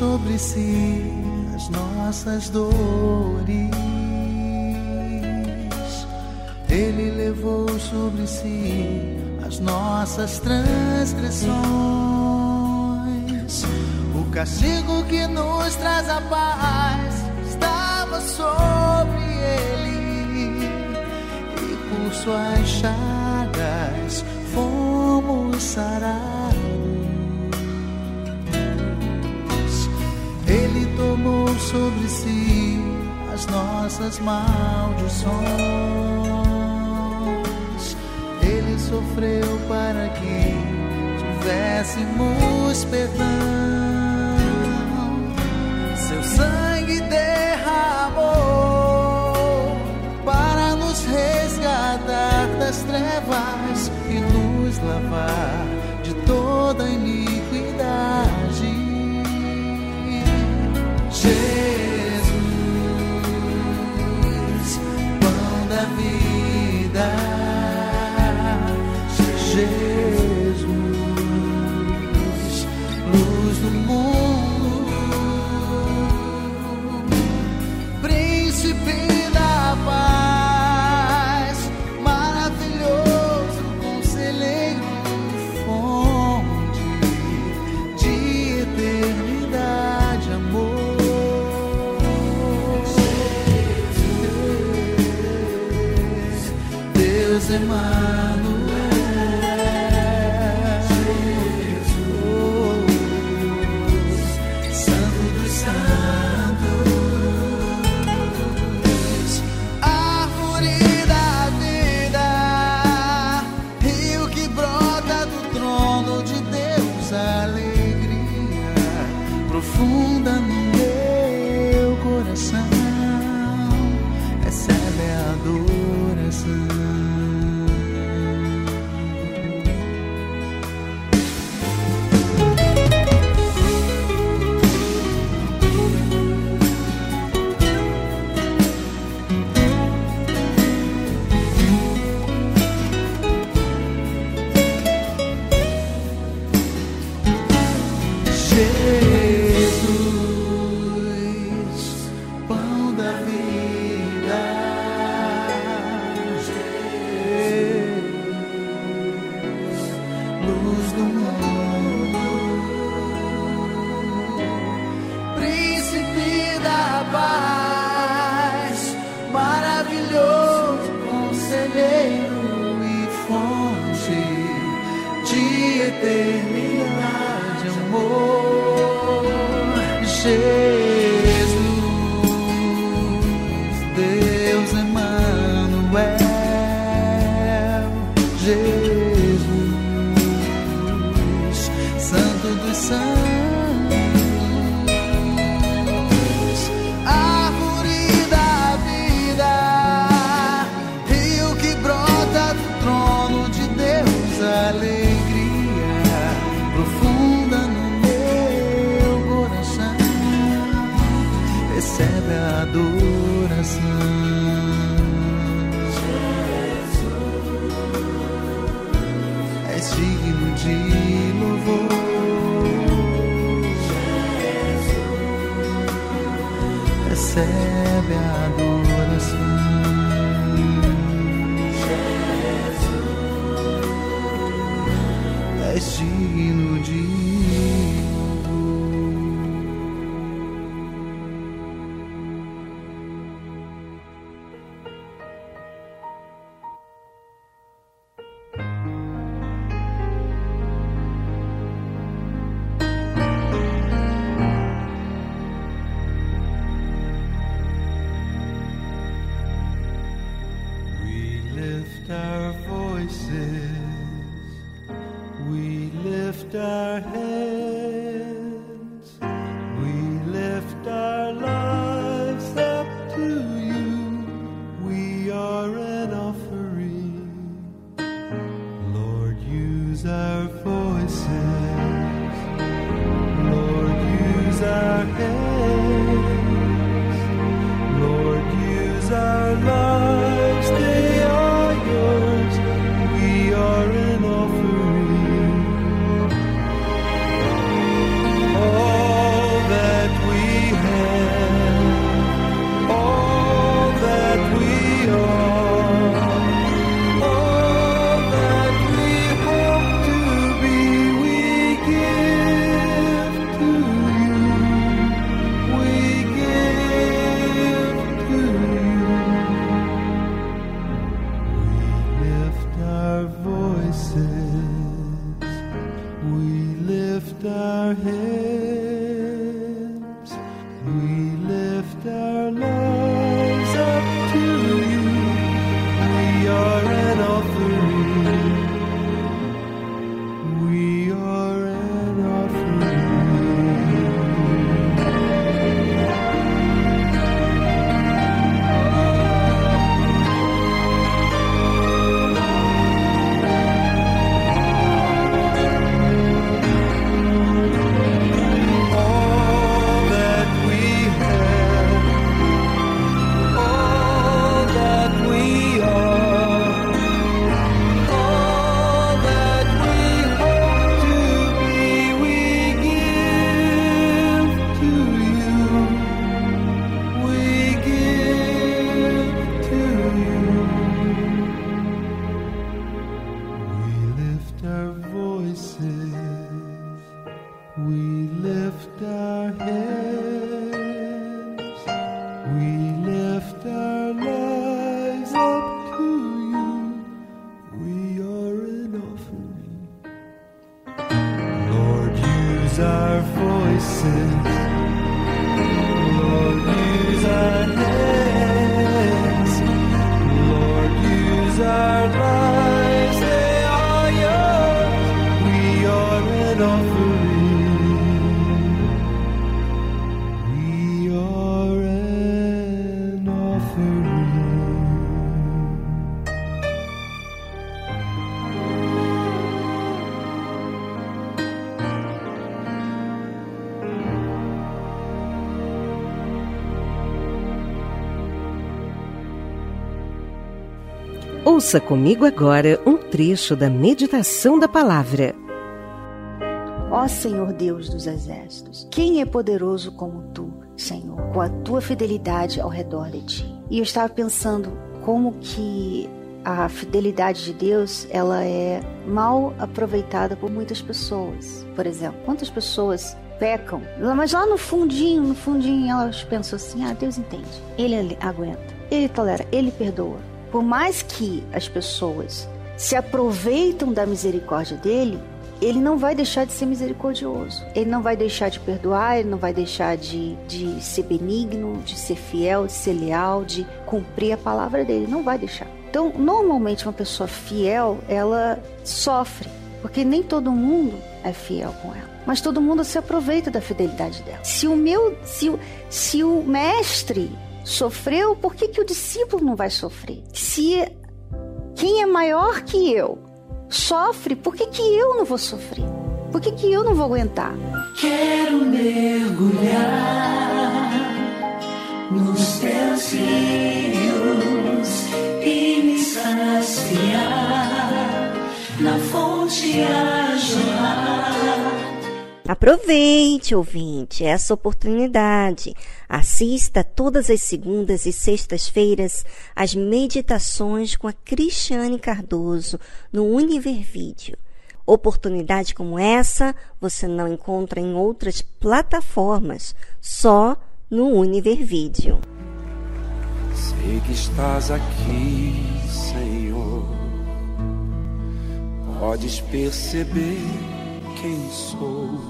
[SPEAKER 16] sobre si as nossas dores. Ele levou sobre si as nossas transgressões. O castigo que nos traz a paz estava sobre ele, e por suas chagas fomos sarados. tomou sobre si as nossas maldições. Ele sofreu para que tivéssemos perdão. places
[SPEAKER 17] Ouça comigo agora um trecho da meditação da palavra.
[SPEAKER 18] Ó Senhor Deus dos exércitos, quem é poderoso como tu, Senhor, com a tua fidelidade ao redor de ti? E eu estava pensando como que a fidelidade de Deus, ela é mal aproveitada por muitas pessoas. Por exemplo, quantas pessoas pecam, mas lá no fundinho, no fundinho elas pensam assim: "Ah, Deus entende. Ele aguenta. Ele tolera, ele perdoa". Por mais que as pessoas se aproveitam da misericórdia dele, ele não vai deixar de ser misericordioso. Ele não vai deixar de perdoar, ele não vai deixar de, de ser benigno, de ser fiel, de ser leal, de cumprir a palavra dele. Não vai deixar. Então, normalmente, uma pessoa fiel, ela sofre, porque nem todo mundo é fiel com ela. Mas todo mundo se aproveita da fidelidade dela. Se o meu, se o, se o mestre sofreu, por que, que o discípulo não vai sofrer? Se quem é maior que eu sofre, por que, que eu não vou sofrer? Por que, que eu não vou aguentar?
[SPEAKER 19] Quero mergulhar nos teus rios e me saciar na fonte a jorrar.
[SPEAKER 1] Aproveite, ouvinte, essa oportunidade. Assista todas as segundas e sextas-feiras às meditações com a Cristiane Cardoso no Univer Vídeo. Oportunidade como essa você não encontra em outras plataformas, só no Univer Vídeo.
[SPEAKER 20] Sei que estás aqui, Senhor. Podes perceber quem sou.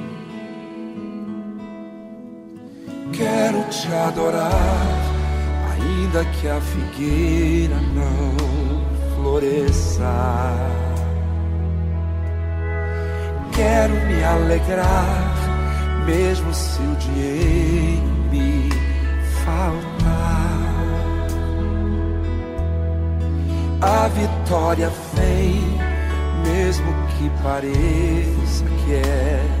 [SPEAKER 20] Quero te adorar, ainda que a figueira não floresça. Quero me alegrar, mesmo se o dinheiro me faltar. A vitória vem, mesmo que pareça que é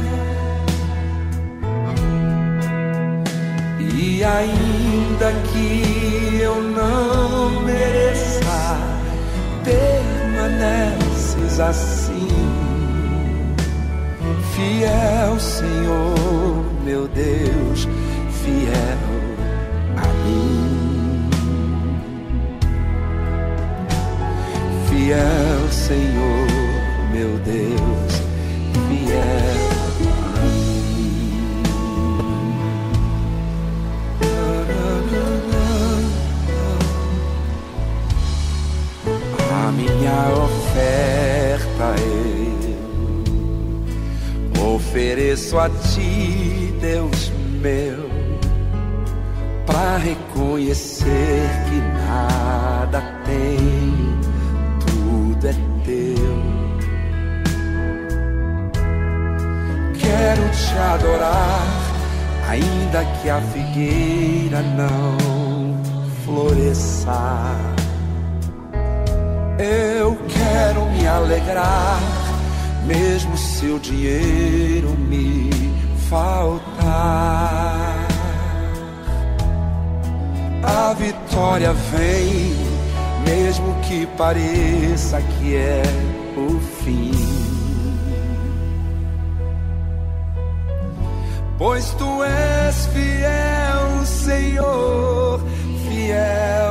[SPEAKER 20] E ainda que eu não mereça, permaneces assim. Fiel, Senhor, meu Deus, fiel dinheiro me faltar. A vitória vem, mesmo que pareça que é o fim. Pois tu és fiel, Senhor, fiel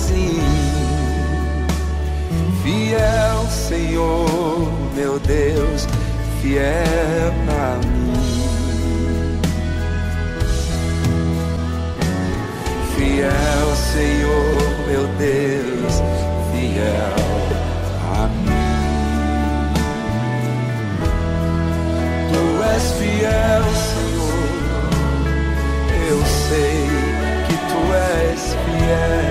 [SPEAKER 20] Senhor, meu Deus, fiel a mim. Fiel, Senhor, meu Deus, fiel a mim. Tu és fiel, Senhor. Eu sei que tu és fiel.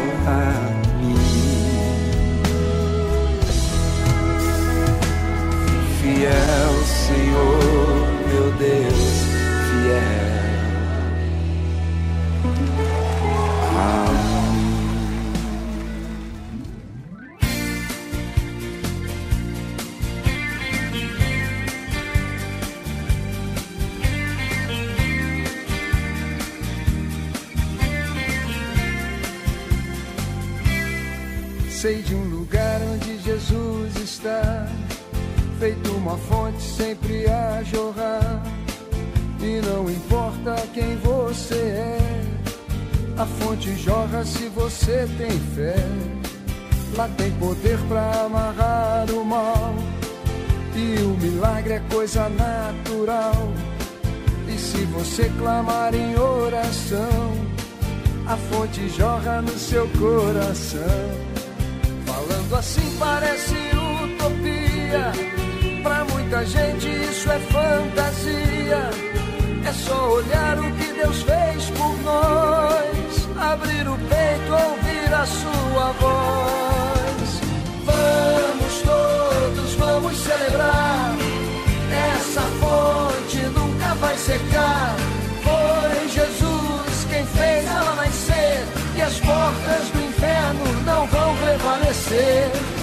[SPEAKER 20] Fiel, Senhor, meu Deus, fiel.
[SPEAKER 2] Sei de um uma fonte sempre a jorrar. E não importa quem você é, a fonte jorra se você tem fé. Lá tem poder pra amarrar o mal, e o milagre é coisa natural. E se você clamar em oração, a fonte jorra no seu coração. Falando assim parece utopia. Gente isso é fantasia. É só olhar o que Deus fez por nós. Abrir o peito, ouvir a sua voz. Vamos todos, vamos celebrar. Essa fonte nunca vai secar. Foi Jesus quem fez ela nascer. E as portas do inferno não vão prevalecer.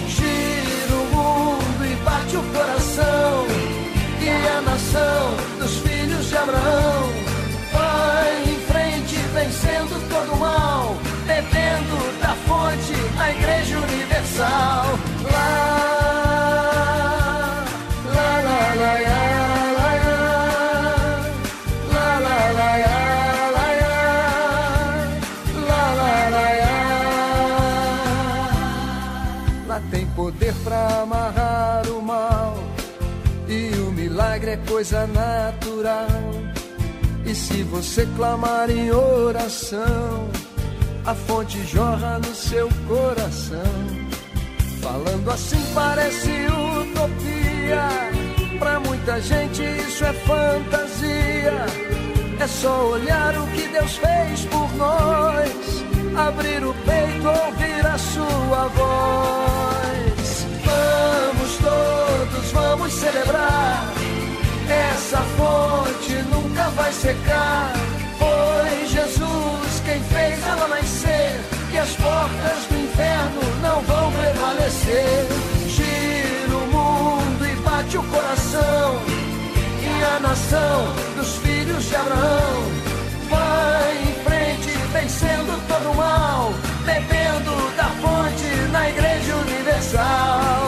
[SPEAKER 2] do mal, bebendo da fonte da Igreja Universal. Lá, lá, lá, lá, lá. Tem poder pra amarrar o mal, e o milagre é coisa natural. E se você clamar em oração, a fonte jorra no seu coração. Falando assim parece utopia. Pra muita gente isso é fantasia. É só olhar o que Deus fez por nós. Abrir o peito, ouvir a sua voz. Vamos todos, vamos celebrar. Essa fonte nunca vai secar. Foi Jesus quem fez ela nascer. E as portas do inferno não vão prevalecer. Gira o mundo e bate o coração. E a nação dos filhos de Abraão vai em frente, vencendo todo o mal. Bebendo da fonte na igreja universal.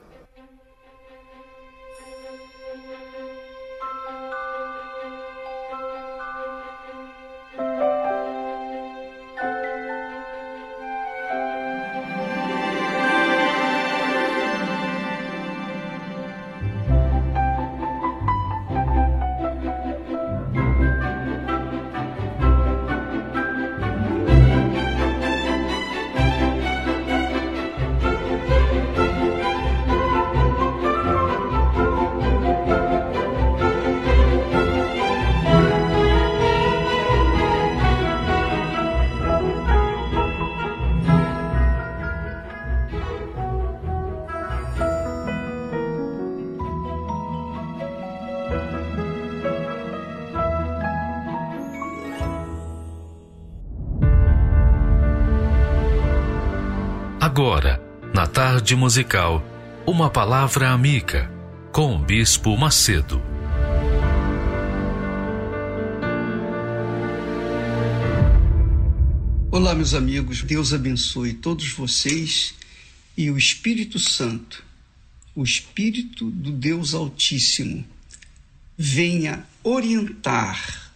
[SPEAKER 9] Musical, uma palavra amiga com o Bispo Macedo.
[SPEAKER 21] Olá, meus amigos, Deus abençoe todos vocês e o Espírito Santo, o Espírito do Deus Altíssimo, venha orientar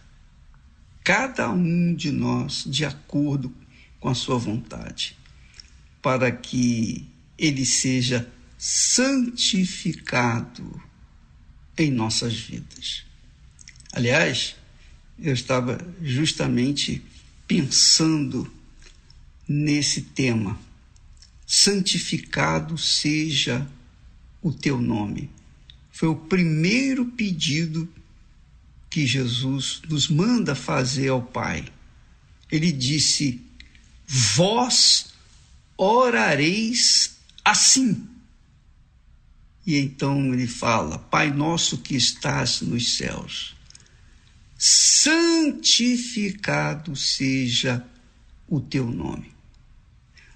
[SPEAKER 21] cada um de nós de acordo com a sua vontade, para que ele seja santificado em nossas vidas. Aliás, eu estava justamente pensando nesse tema. Santificado seja o teu nome. Foi o primeiro pedido que Jesus nos manda fazer ao Pai. Ele disse: Vós orareis assim. E então ele fala: Pai nosso que estás nos céus, santificado seja o teu nome.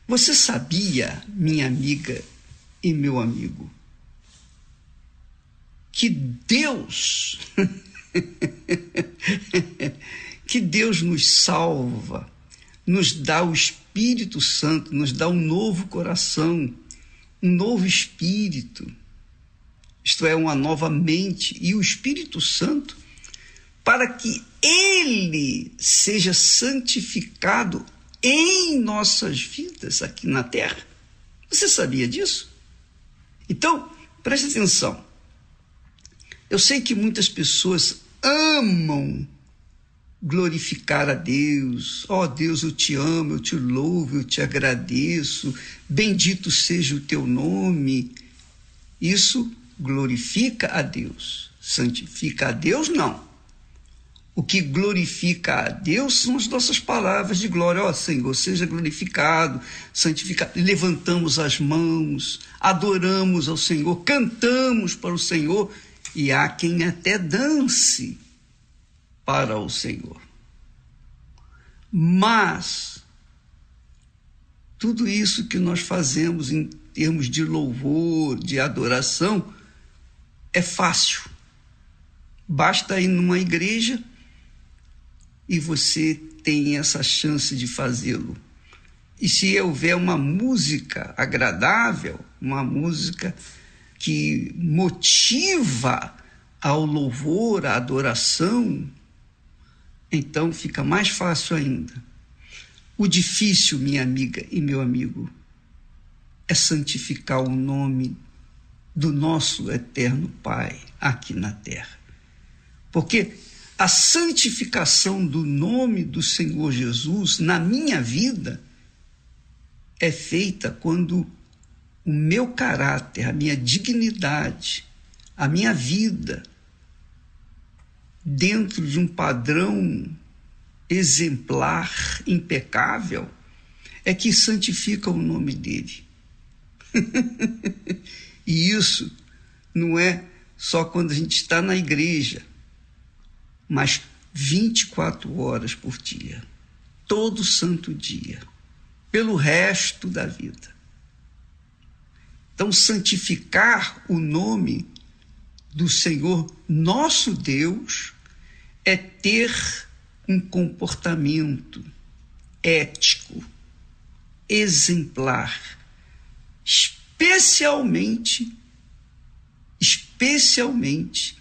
[SPEAKER 21] Você sabia, minha amiga e meu amigo, que Deus, que Deus nos salva, nos dá o Espírito Santo, nos dá um novo coração, novo espírito, isto é, uma nova mente, e o Espírito Santo para que ele seja santificado em nossas vidas aqui na terra. Você sabia disso? Então, preste atenção. Eu sei que muitas pessoas amam glorificar a Deus. Ó oh, Deus, eu te amo, eu te louvo, eu te agradeço. Bendito seja o teu nome. Isso glorifica a Deus. Santifica a Deus, não. O que glorifica a Deus são as nossas palavras de glória. Ó oh, Senhor, seja glorificado, santificado. Levantamos as mãos, adoramos ao Senhor, cantamos para o Senhor e há quem até dance para o Senhor. Mas tudo isso que nós fazemos em termos de louvor, de adoração, é fácil. Basta ir numa igreja e você tem essa chance de fazê-lo. E se houver uma música agradável, uma música que motiva ao louvor, à adoração, então fica mais fácil ainda. O difícil, minha amiga e meu amigo, é santificar o nome do nosso eterno Pai aqui na terra. Porque a santificação do nome do Senhor Jesus na minha vida é feita quando o meu caráter, a minha dignidade, a minha vida, dentro de um padrão exemplar, impecável, é que santifica o nome dele. e isso não é só quando a gente está na igreja mas 24 horas por dia, todo santo dia, pelo resto da vida. Então, santificar o nome do Senhor nosso Deus é ter um comportamento ético, exemplar, especialmente, especialmente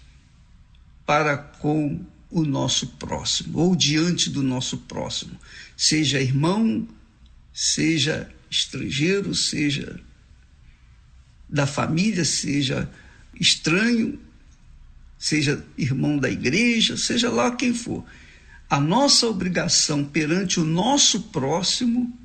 [SPEAKER 21] para com o nosso próximo, ou diante do nosso próximo, seja irmão, seja estrangeiro, seja da família, seja estranho, seja irmão da igreja, seja lá quem for. A nossa obrigação perante o nosso próximo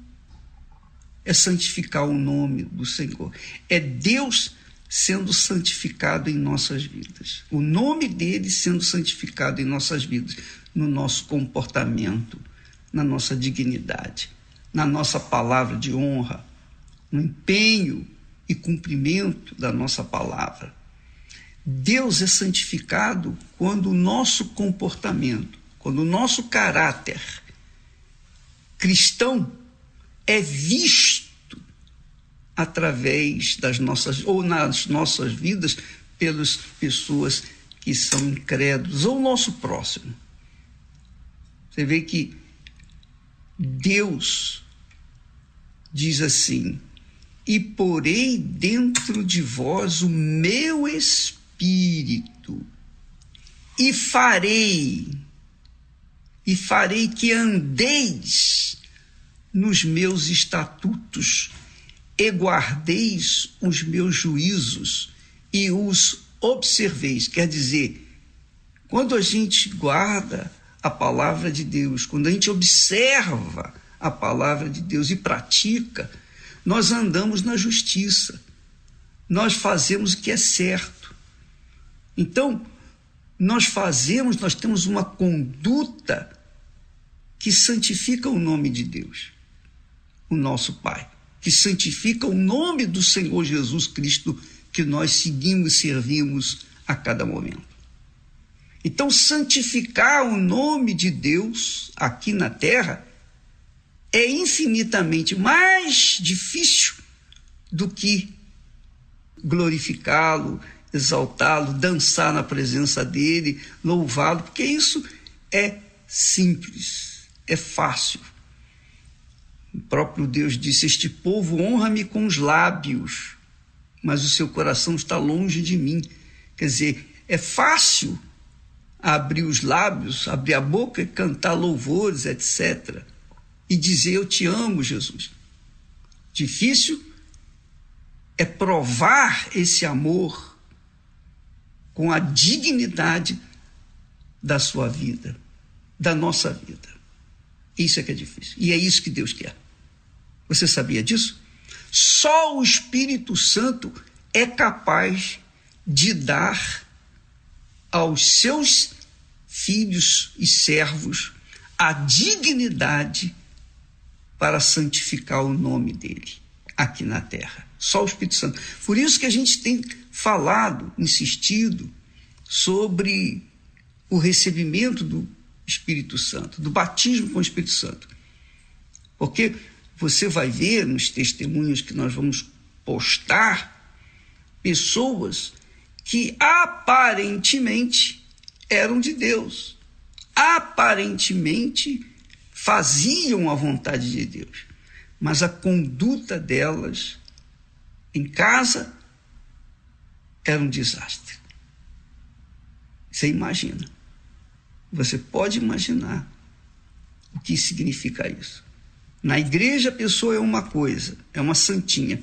[SPEAKER 21] é santificar o nome do Senhor. É Deus sendo santificado em nossas vidas. O nome dele sendo santificado em nossas vidas, no nosso comportamento, na nossa dignidade, na nossa palavra de honra, no empenho e cumprimento da nossa palavra. Deus é santificado quando o nosso comportamento, quando o nosso caráter cristão é visto através das nossas ou nas nossas vidas pelas pessoas que são incrédulos ou nosso próximo. Você vê que Deus diz assim: "E porei dentro de vós o meu espírito e farei e farei que andeis nos meus estatutos e guardeis os meus juízos e os observeis. Quer dizer, quando a gente guarda a palavra de Deus, quando a gente observa a palavra de Deus e pratica, nós andamos na justiça, nós fazemos o que é certo. Então, nós fazemos, nós temos uma conduta que santifica o nome de Deus, o nosso Pai que santifica o nome do Senhor Jesus Cristo que nós seguimos e servimos a cada momento. Então, santificar o nome de Deus aqui na terra é infinitamente mais difícil do que glorificá-lo, exaltá-lo, dançar na presença dele, louvá-lo, porque isso é simples, é fácil. O próprio Deus disse: Este povo honra-me com os lábios, mas o seu coração está longe de mim. Quer dizer, é fácil abrir os lábios, abrir a boca e cantar louvores, etc. E dizer: Eu te amo, Jesus. Difícil é provar esse amor com a dignidade da sua vida, da nossa vida. Isso é que é difícil. E é isso que Deus quer. Você sabia disso? Só o Espírito Santo é capaz de dar aos seus filhos e servos a dignidade para santificar o nome dele aqui na terra. Só o Espírito Santo. Por isso que a gente tem falado, insistido sobre o recebimento do Espírito Santo, do batismo com o Espírito Santo. Porque você vai ver nos testemunhos que nós vamos postar pessoas que aparentemente eram de Deus, aparentemente faziam a vontade de Deus, mas a conduta delas em casa era um desastre. Você imagina. Você pode imaginar o que significa isso. Na igreja a pessoa é uma coisa, é uma santinha,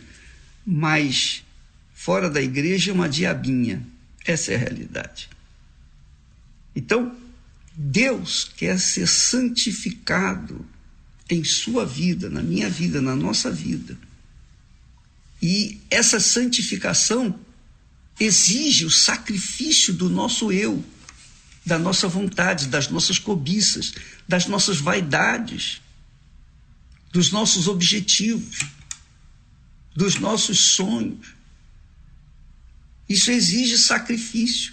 [SPEAKER 21] mas fora da igreja é uma diabinha. Essa é a realidade. Então, Deus quer ser santificado em sua vida, na minha vida, na nossa vida. E essa santificação exige o sacrifício do nosso eu, da nossa vontade, das nossas cobiças, das nossas vaidades, dos nossos objetivos, dos nossos sonhos. Isso exige sacrifício.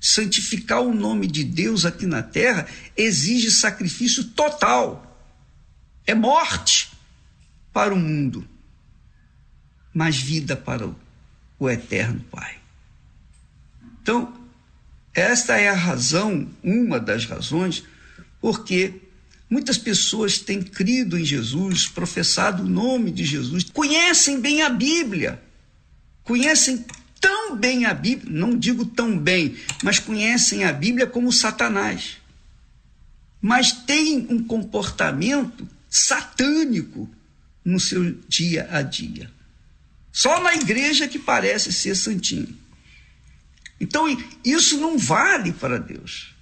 [SPEAKER 21] Santificar o nome de Deus aqui na terra exige sacrifício total. É morte para o mundo, mas vida para o, eterno Pai. Então, esta é a razão, uma das razões, porque muitas pessoas têm crido em Jesus, professado o nome de Jesus, conhecem bem a Bíblia, conhecem tão bem a Bíblia, não digo tão bem, mas conhecem a Bíblia como Satanás. Mas têm um comportamento satânico no seu dia a dia. Só na igreja que parece ser santinho. Então, isso não vale para Deus.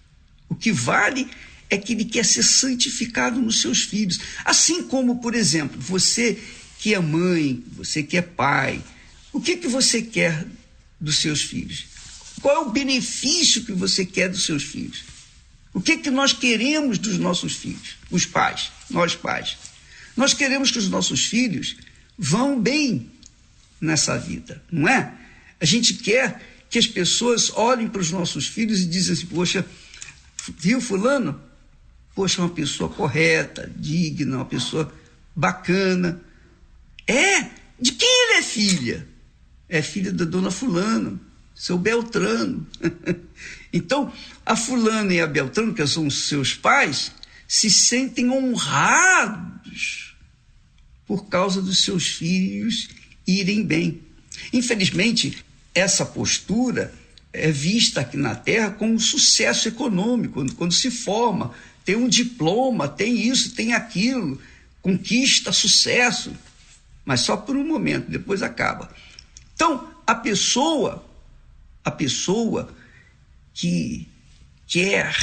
[SPEAKER 21] O que vale é que Ele quer ser santificado nos seus filhos. Assim como, por exemplo, você que é mãe, você que é pai, o que, que você quer dos seus filhos? Qual é o benefício que você quer dos seus filhos? O que, que nós queremos dos nossos filhos, os pais, nós pais? Nós queremos que os nossos filhos vão bem nessa vida, não é? A gente quer que as pessoas olhem para os nossos filhos e dizem assim: poxa, viu Fulano? Poxa, uma pessoa correta, digna, uma pessoa bacana. É, de quem ele é filha? É filha da dona Fulano, seu Beltrano. então, a Fulana e a Beltrano, que são os seus pais, se sentem honrados por causa dos seus filhos irem bem. Infelizmente, essa postura é vista aqui na Terra como um sucesso econômico, quando, quando se forma, tem um diploma, tem isso, tem aquilo, conquista sucesso, mas só por um momento, depois acaba. Então, a pessoa, a pessoa que quer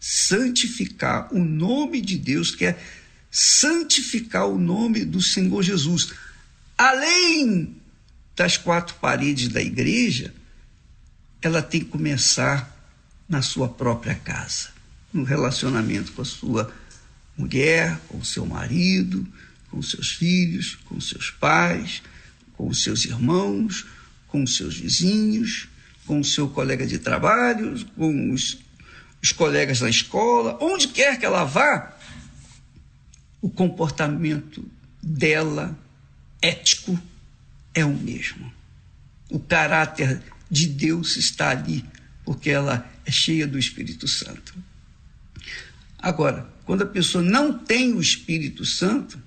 [SPEAKER 21] santificar o nome de Deus, quer santificar o nome do Senhor Jesus, além das quatro paredes da igreja, ela tem que começar na sua própria casa, no relacionamento com a sua mulher, com o seu marido, com seus filhos, com seus pais, com os seus irmãos, com os seus vizinhos, com o seu colega de trabalho, com os, os colegas da escola, onde quer que ela vá, o comportamento dela ético é o mesmo. O caráter de Deus está ali, porque ela é cheia do Espírito Santo. Agora, quando a pessoa não tem o Espírito Santo,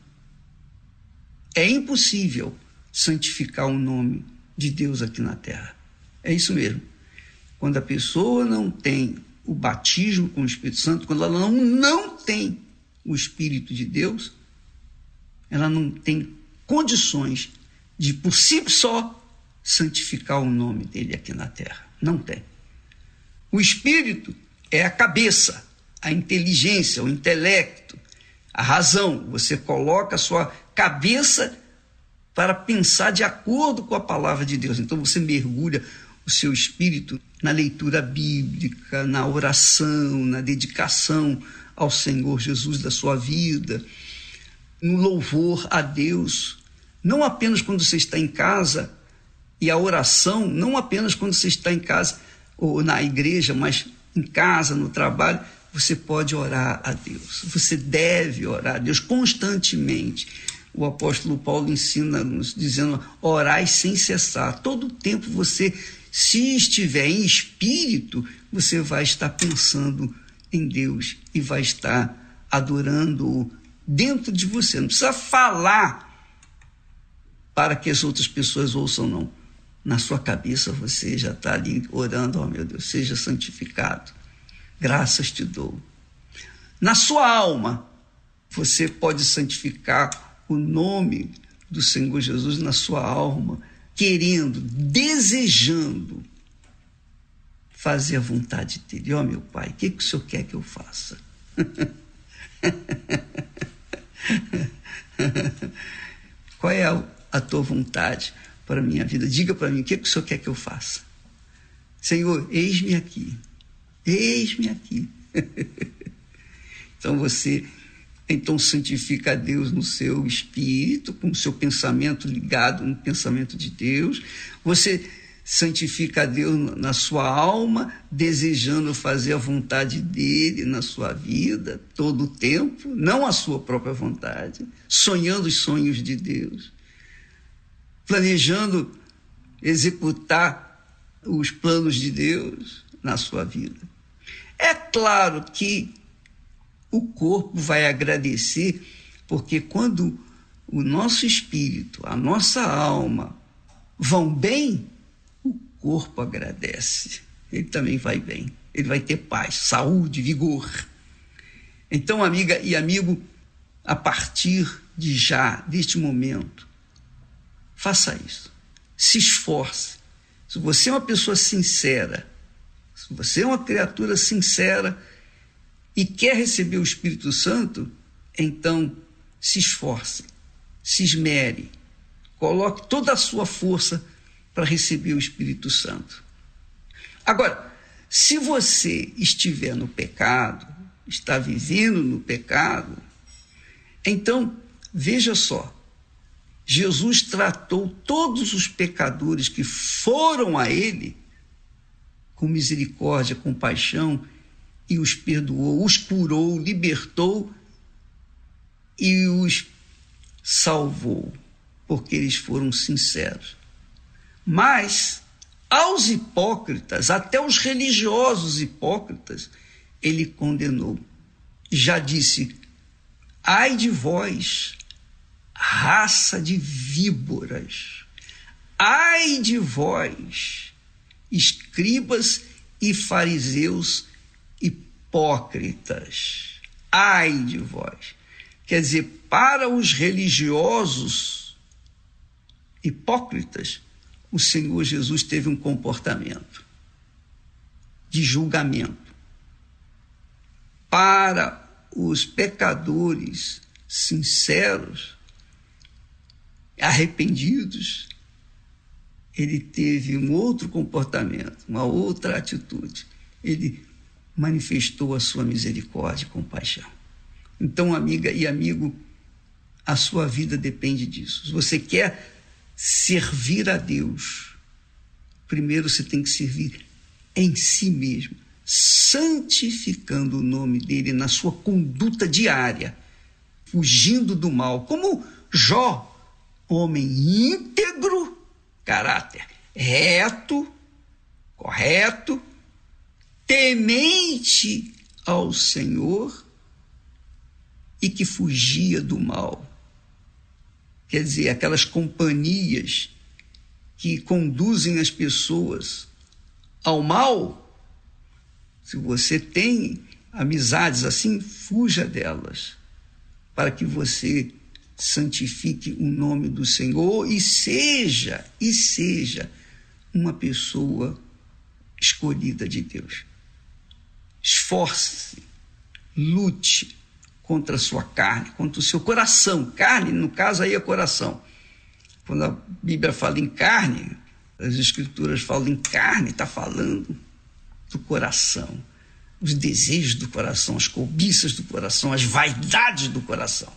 [SPEAKER 21] é impossível santificar o nome de Deus aqui na terra. É isso mesmo. Quando a pessoa não tem o batismo com o Espírito Santo, quando ela não, não tem o Espírito de Deus, ela não tem condições de por si só santificar o nome dele aqui na terra. Não tem. O espírito é a cabeça, a inteligência, o intelecto, a razão. Você coloca a sua cabeça para pensar de acordo com a palavra de Deus. Então você mergulha o seu espírito na leitura bíblica, na oração, na dedicação ao Senhor Jesus da sua vida, no louvor a Deus, não apenas quando você está em casa, e a oração, não apenas quando você está em casa ou na igreja, mas em casa, no trabalho, você pode orar a Deus. Você deve orar a Deus constantemente. O apóstolo Paulo ensina-nos dizendo: orai sem cessar. Todo tempo você, se estiver em espírito, você vai estar pensando em Deus e vai estar adorando dentro de você. Não precisa falar para que as outras pessoas ouçam, não. Na sua cabeça você já está ali orando, oh meu Deus, seja santificado. Graças te dou. Na sua alma, você pode santificar o nome do Senhor Jesus na sua alma, querendo, desejando fazer a vontade dele. Ó oh, meu Pai, o que, que o Senhor quer que eu faça? Qual é a, a, tua vontade para a minha vida? Diga para mim, o que, que o Senhor quer que eu faça? Senhor, eis-me aqui. Eis-me aqui. então você então santifica a Deus no seu espírito, com o seu pensamento ligado no pensamento de Deus. Você santifica a Deus na sua alma, desejando fazer a vontade dele na sua vida todo o tempo, não a sua própria vontade, sonhando os sonhos de Deus, planejando executar os planos de Deus na sua vida. É claro que o corpo vai agradecer, porque quando o nosso espírito, a nossa alma vão bem, corpo agradece, ele também vai bem, ele vai ter paz, saúde, vigor. Então, amiga e amigo, a partir de já, deste momento, faça isso. Se esforce. Se você é uma pessoa sincera, se você é uma criatura sincera e quer receber o Espírito Santo, então se esforce, se esmere, coloque toda a sua força para receber o Espírito Santo. Agora, se você estiver no pecado, está vivendo no pecado, então veja só, Jesus tratou todos os pecadores que foram a Ele com misericórdia, compaixão e os perdoou, os curou, libertou e os salvou, porque eles foram sinceros. Mas aos hipócritas, até os religiosos hipócritas, ele condenou. Já disse: ai de vós, raça de víboras, ai de vós, escribas e fariseus hipócritas, ai de vós. Quer dizer, para os religiosos hipócritas, o Senhor Jesus teve um comportamento de julgamento. Para os pecadores sinceros, arrependidos, ele teve um outro comportamento, uma outra atitude. Ele manifestou a sua misericórdia e compaixão. Então, amiga e amigo, a sua vida depende disso. Se você quer servir a Deus, primeiro você tem que servir em si mesmo, santificando o nome dele na sua conduta diária, fugindo do mal, como Jó, homem íntegro, caráter reto, correto, temente ao Senhor e que fugia do mal. Quer dizer, aquelas companhias que conduzem as pessoas ao mal, se você tem amizades assim, fuja delas, para que você santifique o nome do Senhor e seja, e seja uma pessoa escolhida de Deus. Esforce-se, lute, contra a sua carne, contra o seu coração. Carne, no caso aí é coração. Quando a Bíblia fala em carne, as Escrituras falam em carne, está falando do coração, os desejos do coração, as cobiças do coração, as vaidades do coração.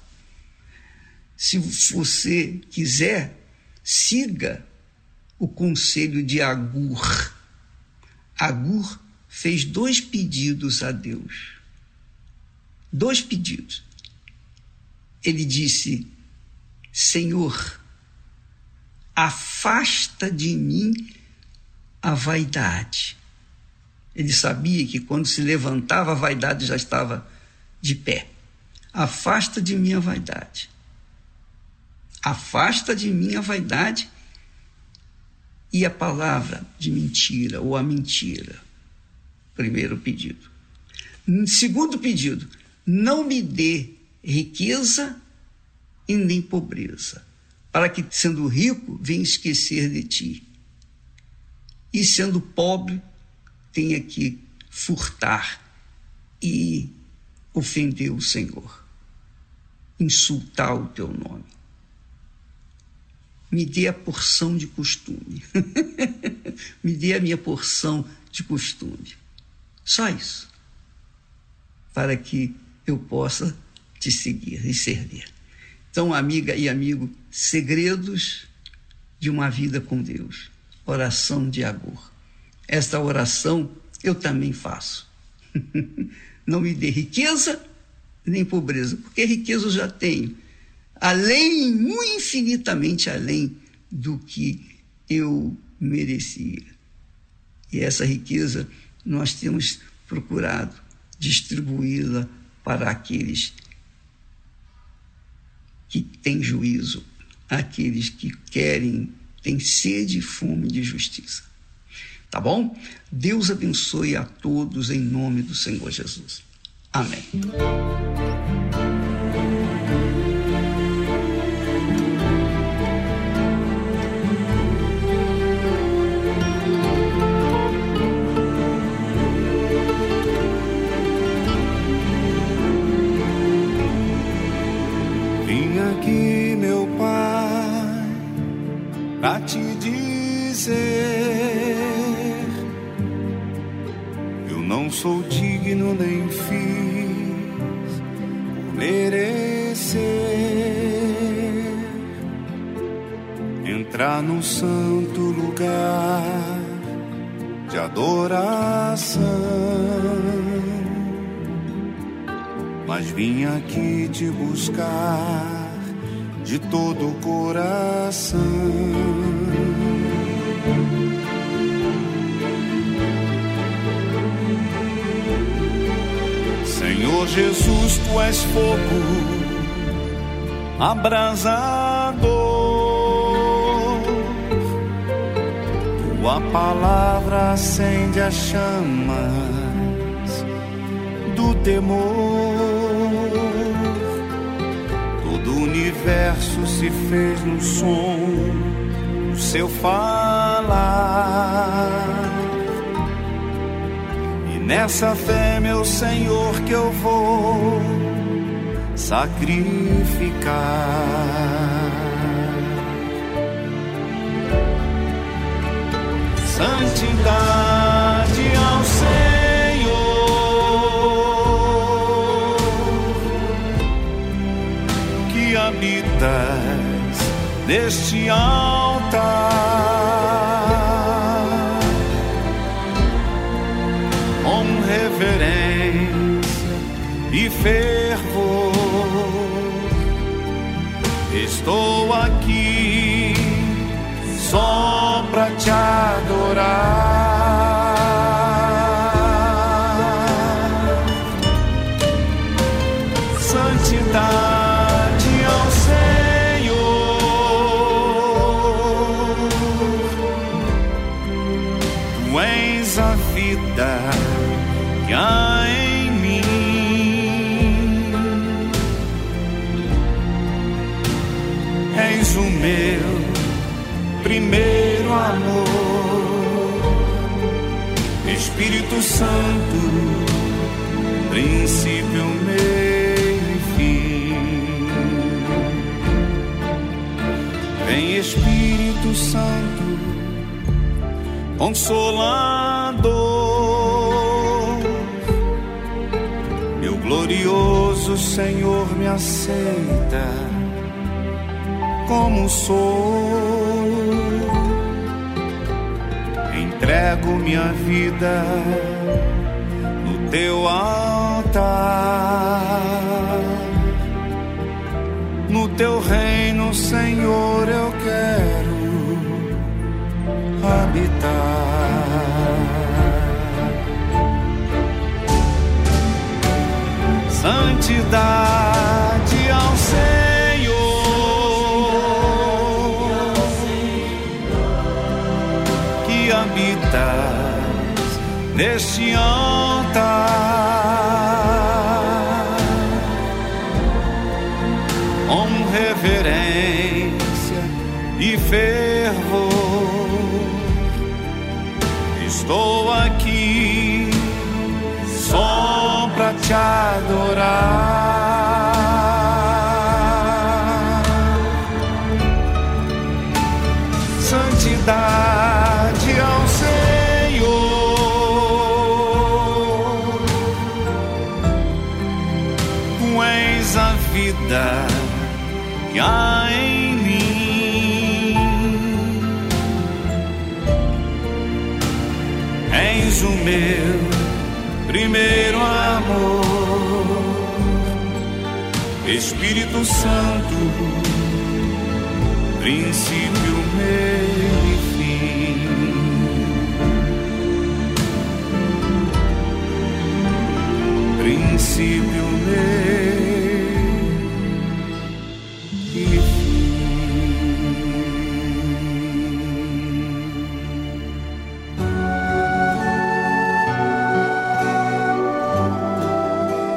[SPEAKER 21] Se você quiser, siga o conselho de Agur. Agur fez dois pedidos a Deus. Dois pedidos. Ele disse: Senhor, afasta de mim a vaidade. Ele sabia que quando se levantava, a vaidade já estava de pé. Afasta de mim a vaidade. Afasta de mim a vaidade e a palavra de mentira ou a mentira. Primeiro pedido. Segundo pedido, não me dê riqueza e nem pobreza, para que, sendo rico, venha esquecer de ti. E sendo pobre, tenha que furtar e ofender o Senhor, insultar o teu nome. Me dê a porção de costume. Me dê a minha porção de costume. Só isso. Para que eu possa te seguir e servir. Então, amiga e amigo, segredos de uma vida com Deus. Oração de Agur. Esta oração eu também faço. Não me dê riqueza nem pobreza, porque riqueza eu já tenho além, infinitamente além do que eu merecia. E essa riqueza nós temos procurado distribuí-la para aqueles que têm juízo, aqueles que querem, têm sede e fome de justiça. Tá bom? Deus abençoe a todos em nome do Senhor Jesus. Amém.
[SPEAKER 6] No santo lugar de adoração. Mas vim aqui te buscar de todo o coração. Senhor Jesus, tu és fogo abrasador, tua palavra acende as chamas do temor universo se fez no som do seu falar. E nessa fé, meu Senhor, que eu vou sacrificar. Santidade ao Senhor. habitas neste altar. Com reverência e fervor, estou te adorar. Santo, princípio, meio e fim. Vem Espírito Santo, Consolador, meu glorioso Senhor me aceita como sou entrego minha vida teu altar. No teu reino, Senhor, eu quero habitar. Santidade ao Senhor, que habitas neste altar, te adorar. Santidade ao Senhor, tu és a vida que há em mim. És o meu primeiro amor, Espírito Santo, princípio, meio e fim. Princípio, meio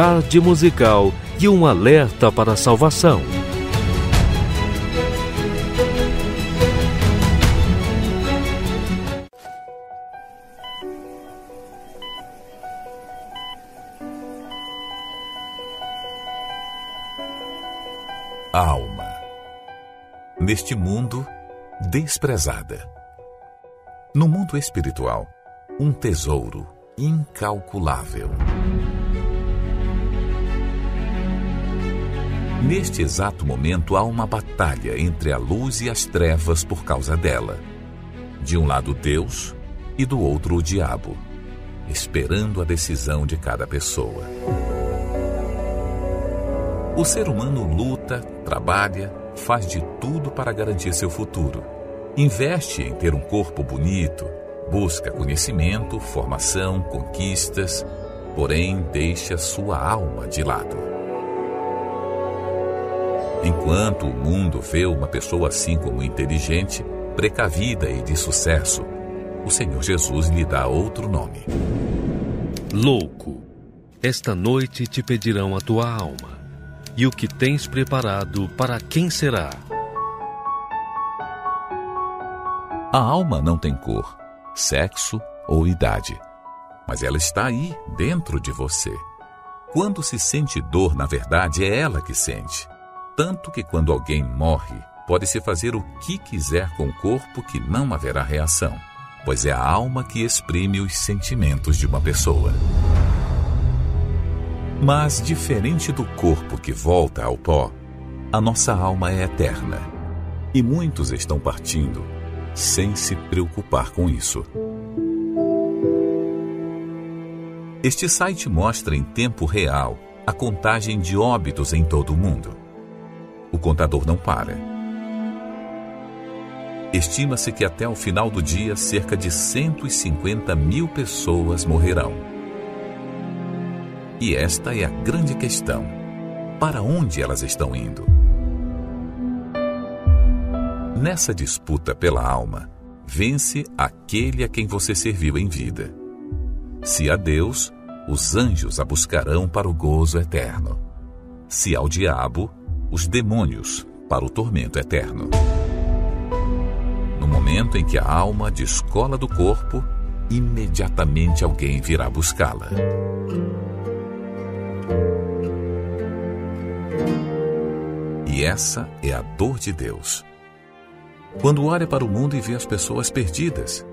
[SPEAKER 9] Tarde musical e um alerta para a salvação.
[SPEAKER 22] Alma. Neste mundo, desprezada. No mundo espiritual, um tesouro incalculável. Neste exato momento há uma batalha entre a luz e as trevas por causa dela. De um lado Deus e do outro o diabo, esperando a decisão de cada pessoa. O ser humano luta, trabalha, faz de tudo para garantir seu futuro. Investe em ter um corpo bonito, busca conhecimento, formação, conquistas, porém deixa sua alma de lado. Enquanto o mundo vê uma pessoa assim como inteligente, precavida e de sucesso, o Senhor Jesus lhe dá outro nome.
[SPEAKER 9] Louco, esta noite te pedirão a tua alma. E o que tens preparado para quem será?
[SPEAKER 22] A alma não tem cor, sexo ou idade, mas ela está aí, dentro de você. Quando se sente dor, na verdade, é ela que sente. Tanto que quando alguém morre, pode-se fazer o que quiser com o corpo que não haverá reação, pois é a alma que exprime os sentimentos de uma pessoa. Mas, diferente do corpo que volta ao pó, a nossa alma é eterna. E muitos estão partindo sem se preocupar com isso. Este site mostra em tempo real a contagem de óbitos em todo o mundo. O contador não para. Estima-se que até o final do dia cerca de 150 mil pessoas morrerão. E esta é a grande questão: para onde elas estão indo? Nessa disputa pela alma, vence aquele a quem você serviu em vida. Se a Deus, os anjos a buscarão para o gozo eterno. Se ao diabo, os demônios para o tormento eterno. No momento em que a alma descola do corpo, imediatamente alguém virá buscá-la. E essa é a dor de Deus. Quando olha para o mundo e vê as pessoas perdidas,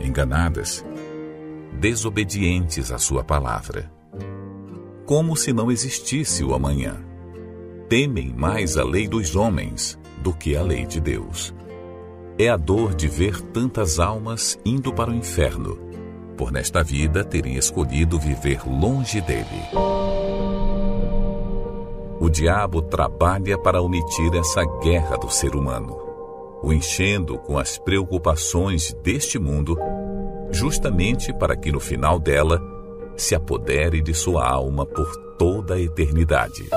[SPEAKER 22] enganadas, desobedientes à sua palavra, como se não existisse o amanhã. Temem mais a lei dos homens do que a lei de Deus. É a dor de ver tantas almas indo para o inferno, por nesta vida terem escolhido viver longe dele. O diabo trabalha para omitir essa guerra do ser humano, o enchendo com as preocupações deste mundo, justamente para que no final dela se apodere de sua alma por toda a eternidade.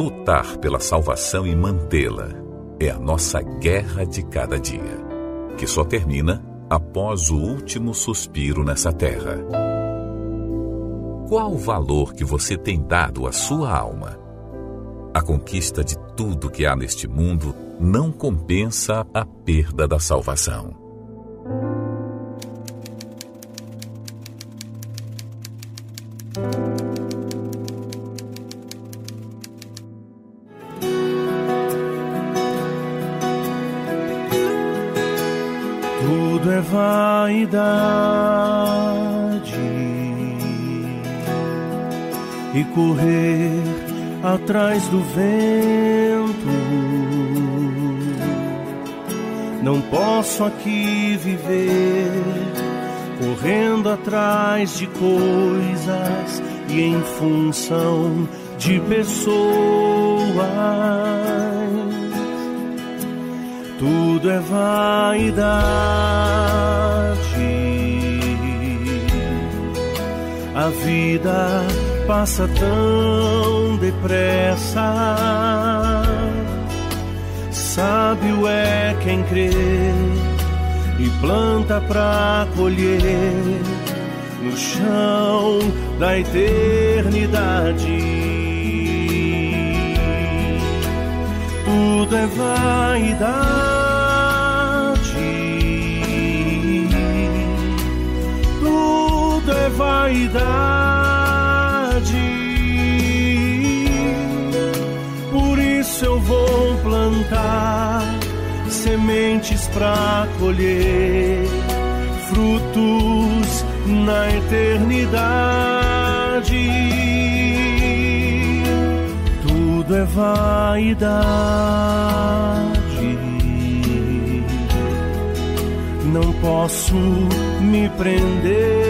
[SPEAKER 22] Lutar pela salvação e mantê-la é a nossa guerra de cada dia, que só termina após o último suspiro nessa terra. Qual o valor que você tem dado à sua alma? A conquista de tudo que há neste mundo não compensa a perda da salvação.
[SPEAKER 8] Tudo vaidade e correr atrás do vento. Não posso aqui viver correndo atrás de coisas e em função de pessoas tudo é vaidade. A vida passa tão depressa. Sábio é quem crê e planta pra colher no chão da eternidade. tudo é vaidade. é vaidade. Por isso eu vou plantar sementes para colher frutos na eternidade. Tudo é vaidade. Não posso me prender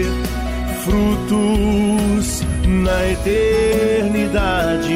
[SPEAKER 8] frutos na eternidade.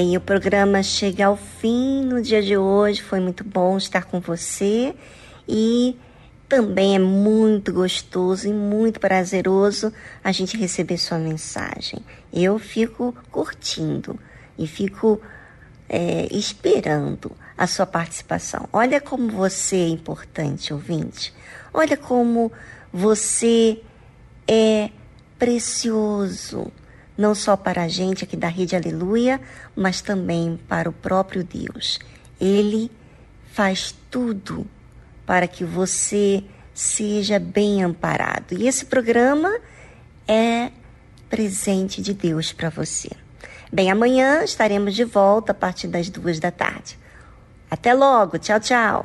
[SPEAKER 1] Bem, o programa chega ao fim no dia de hoje. Foi muito bom estar com você e também é muito gostoso e muito prazeroso a gente receber sua mensagem. Eu fico curtindo e fico é, esperando a sua participação. Olha como você é importante, ouvinte. Olha como você é precioso, não só para a gente aqui da Rede Aleluia, mas também para o próprio Deus. Ele faz tudo para que você seja bem amparado. E esse programa é presente de Deus para você. Bem, amanhã estaremos de volta a partir das duas da tarde. Até logo, tchau, tchau.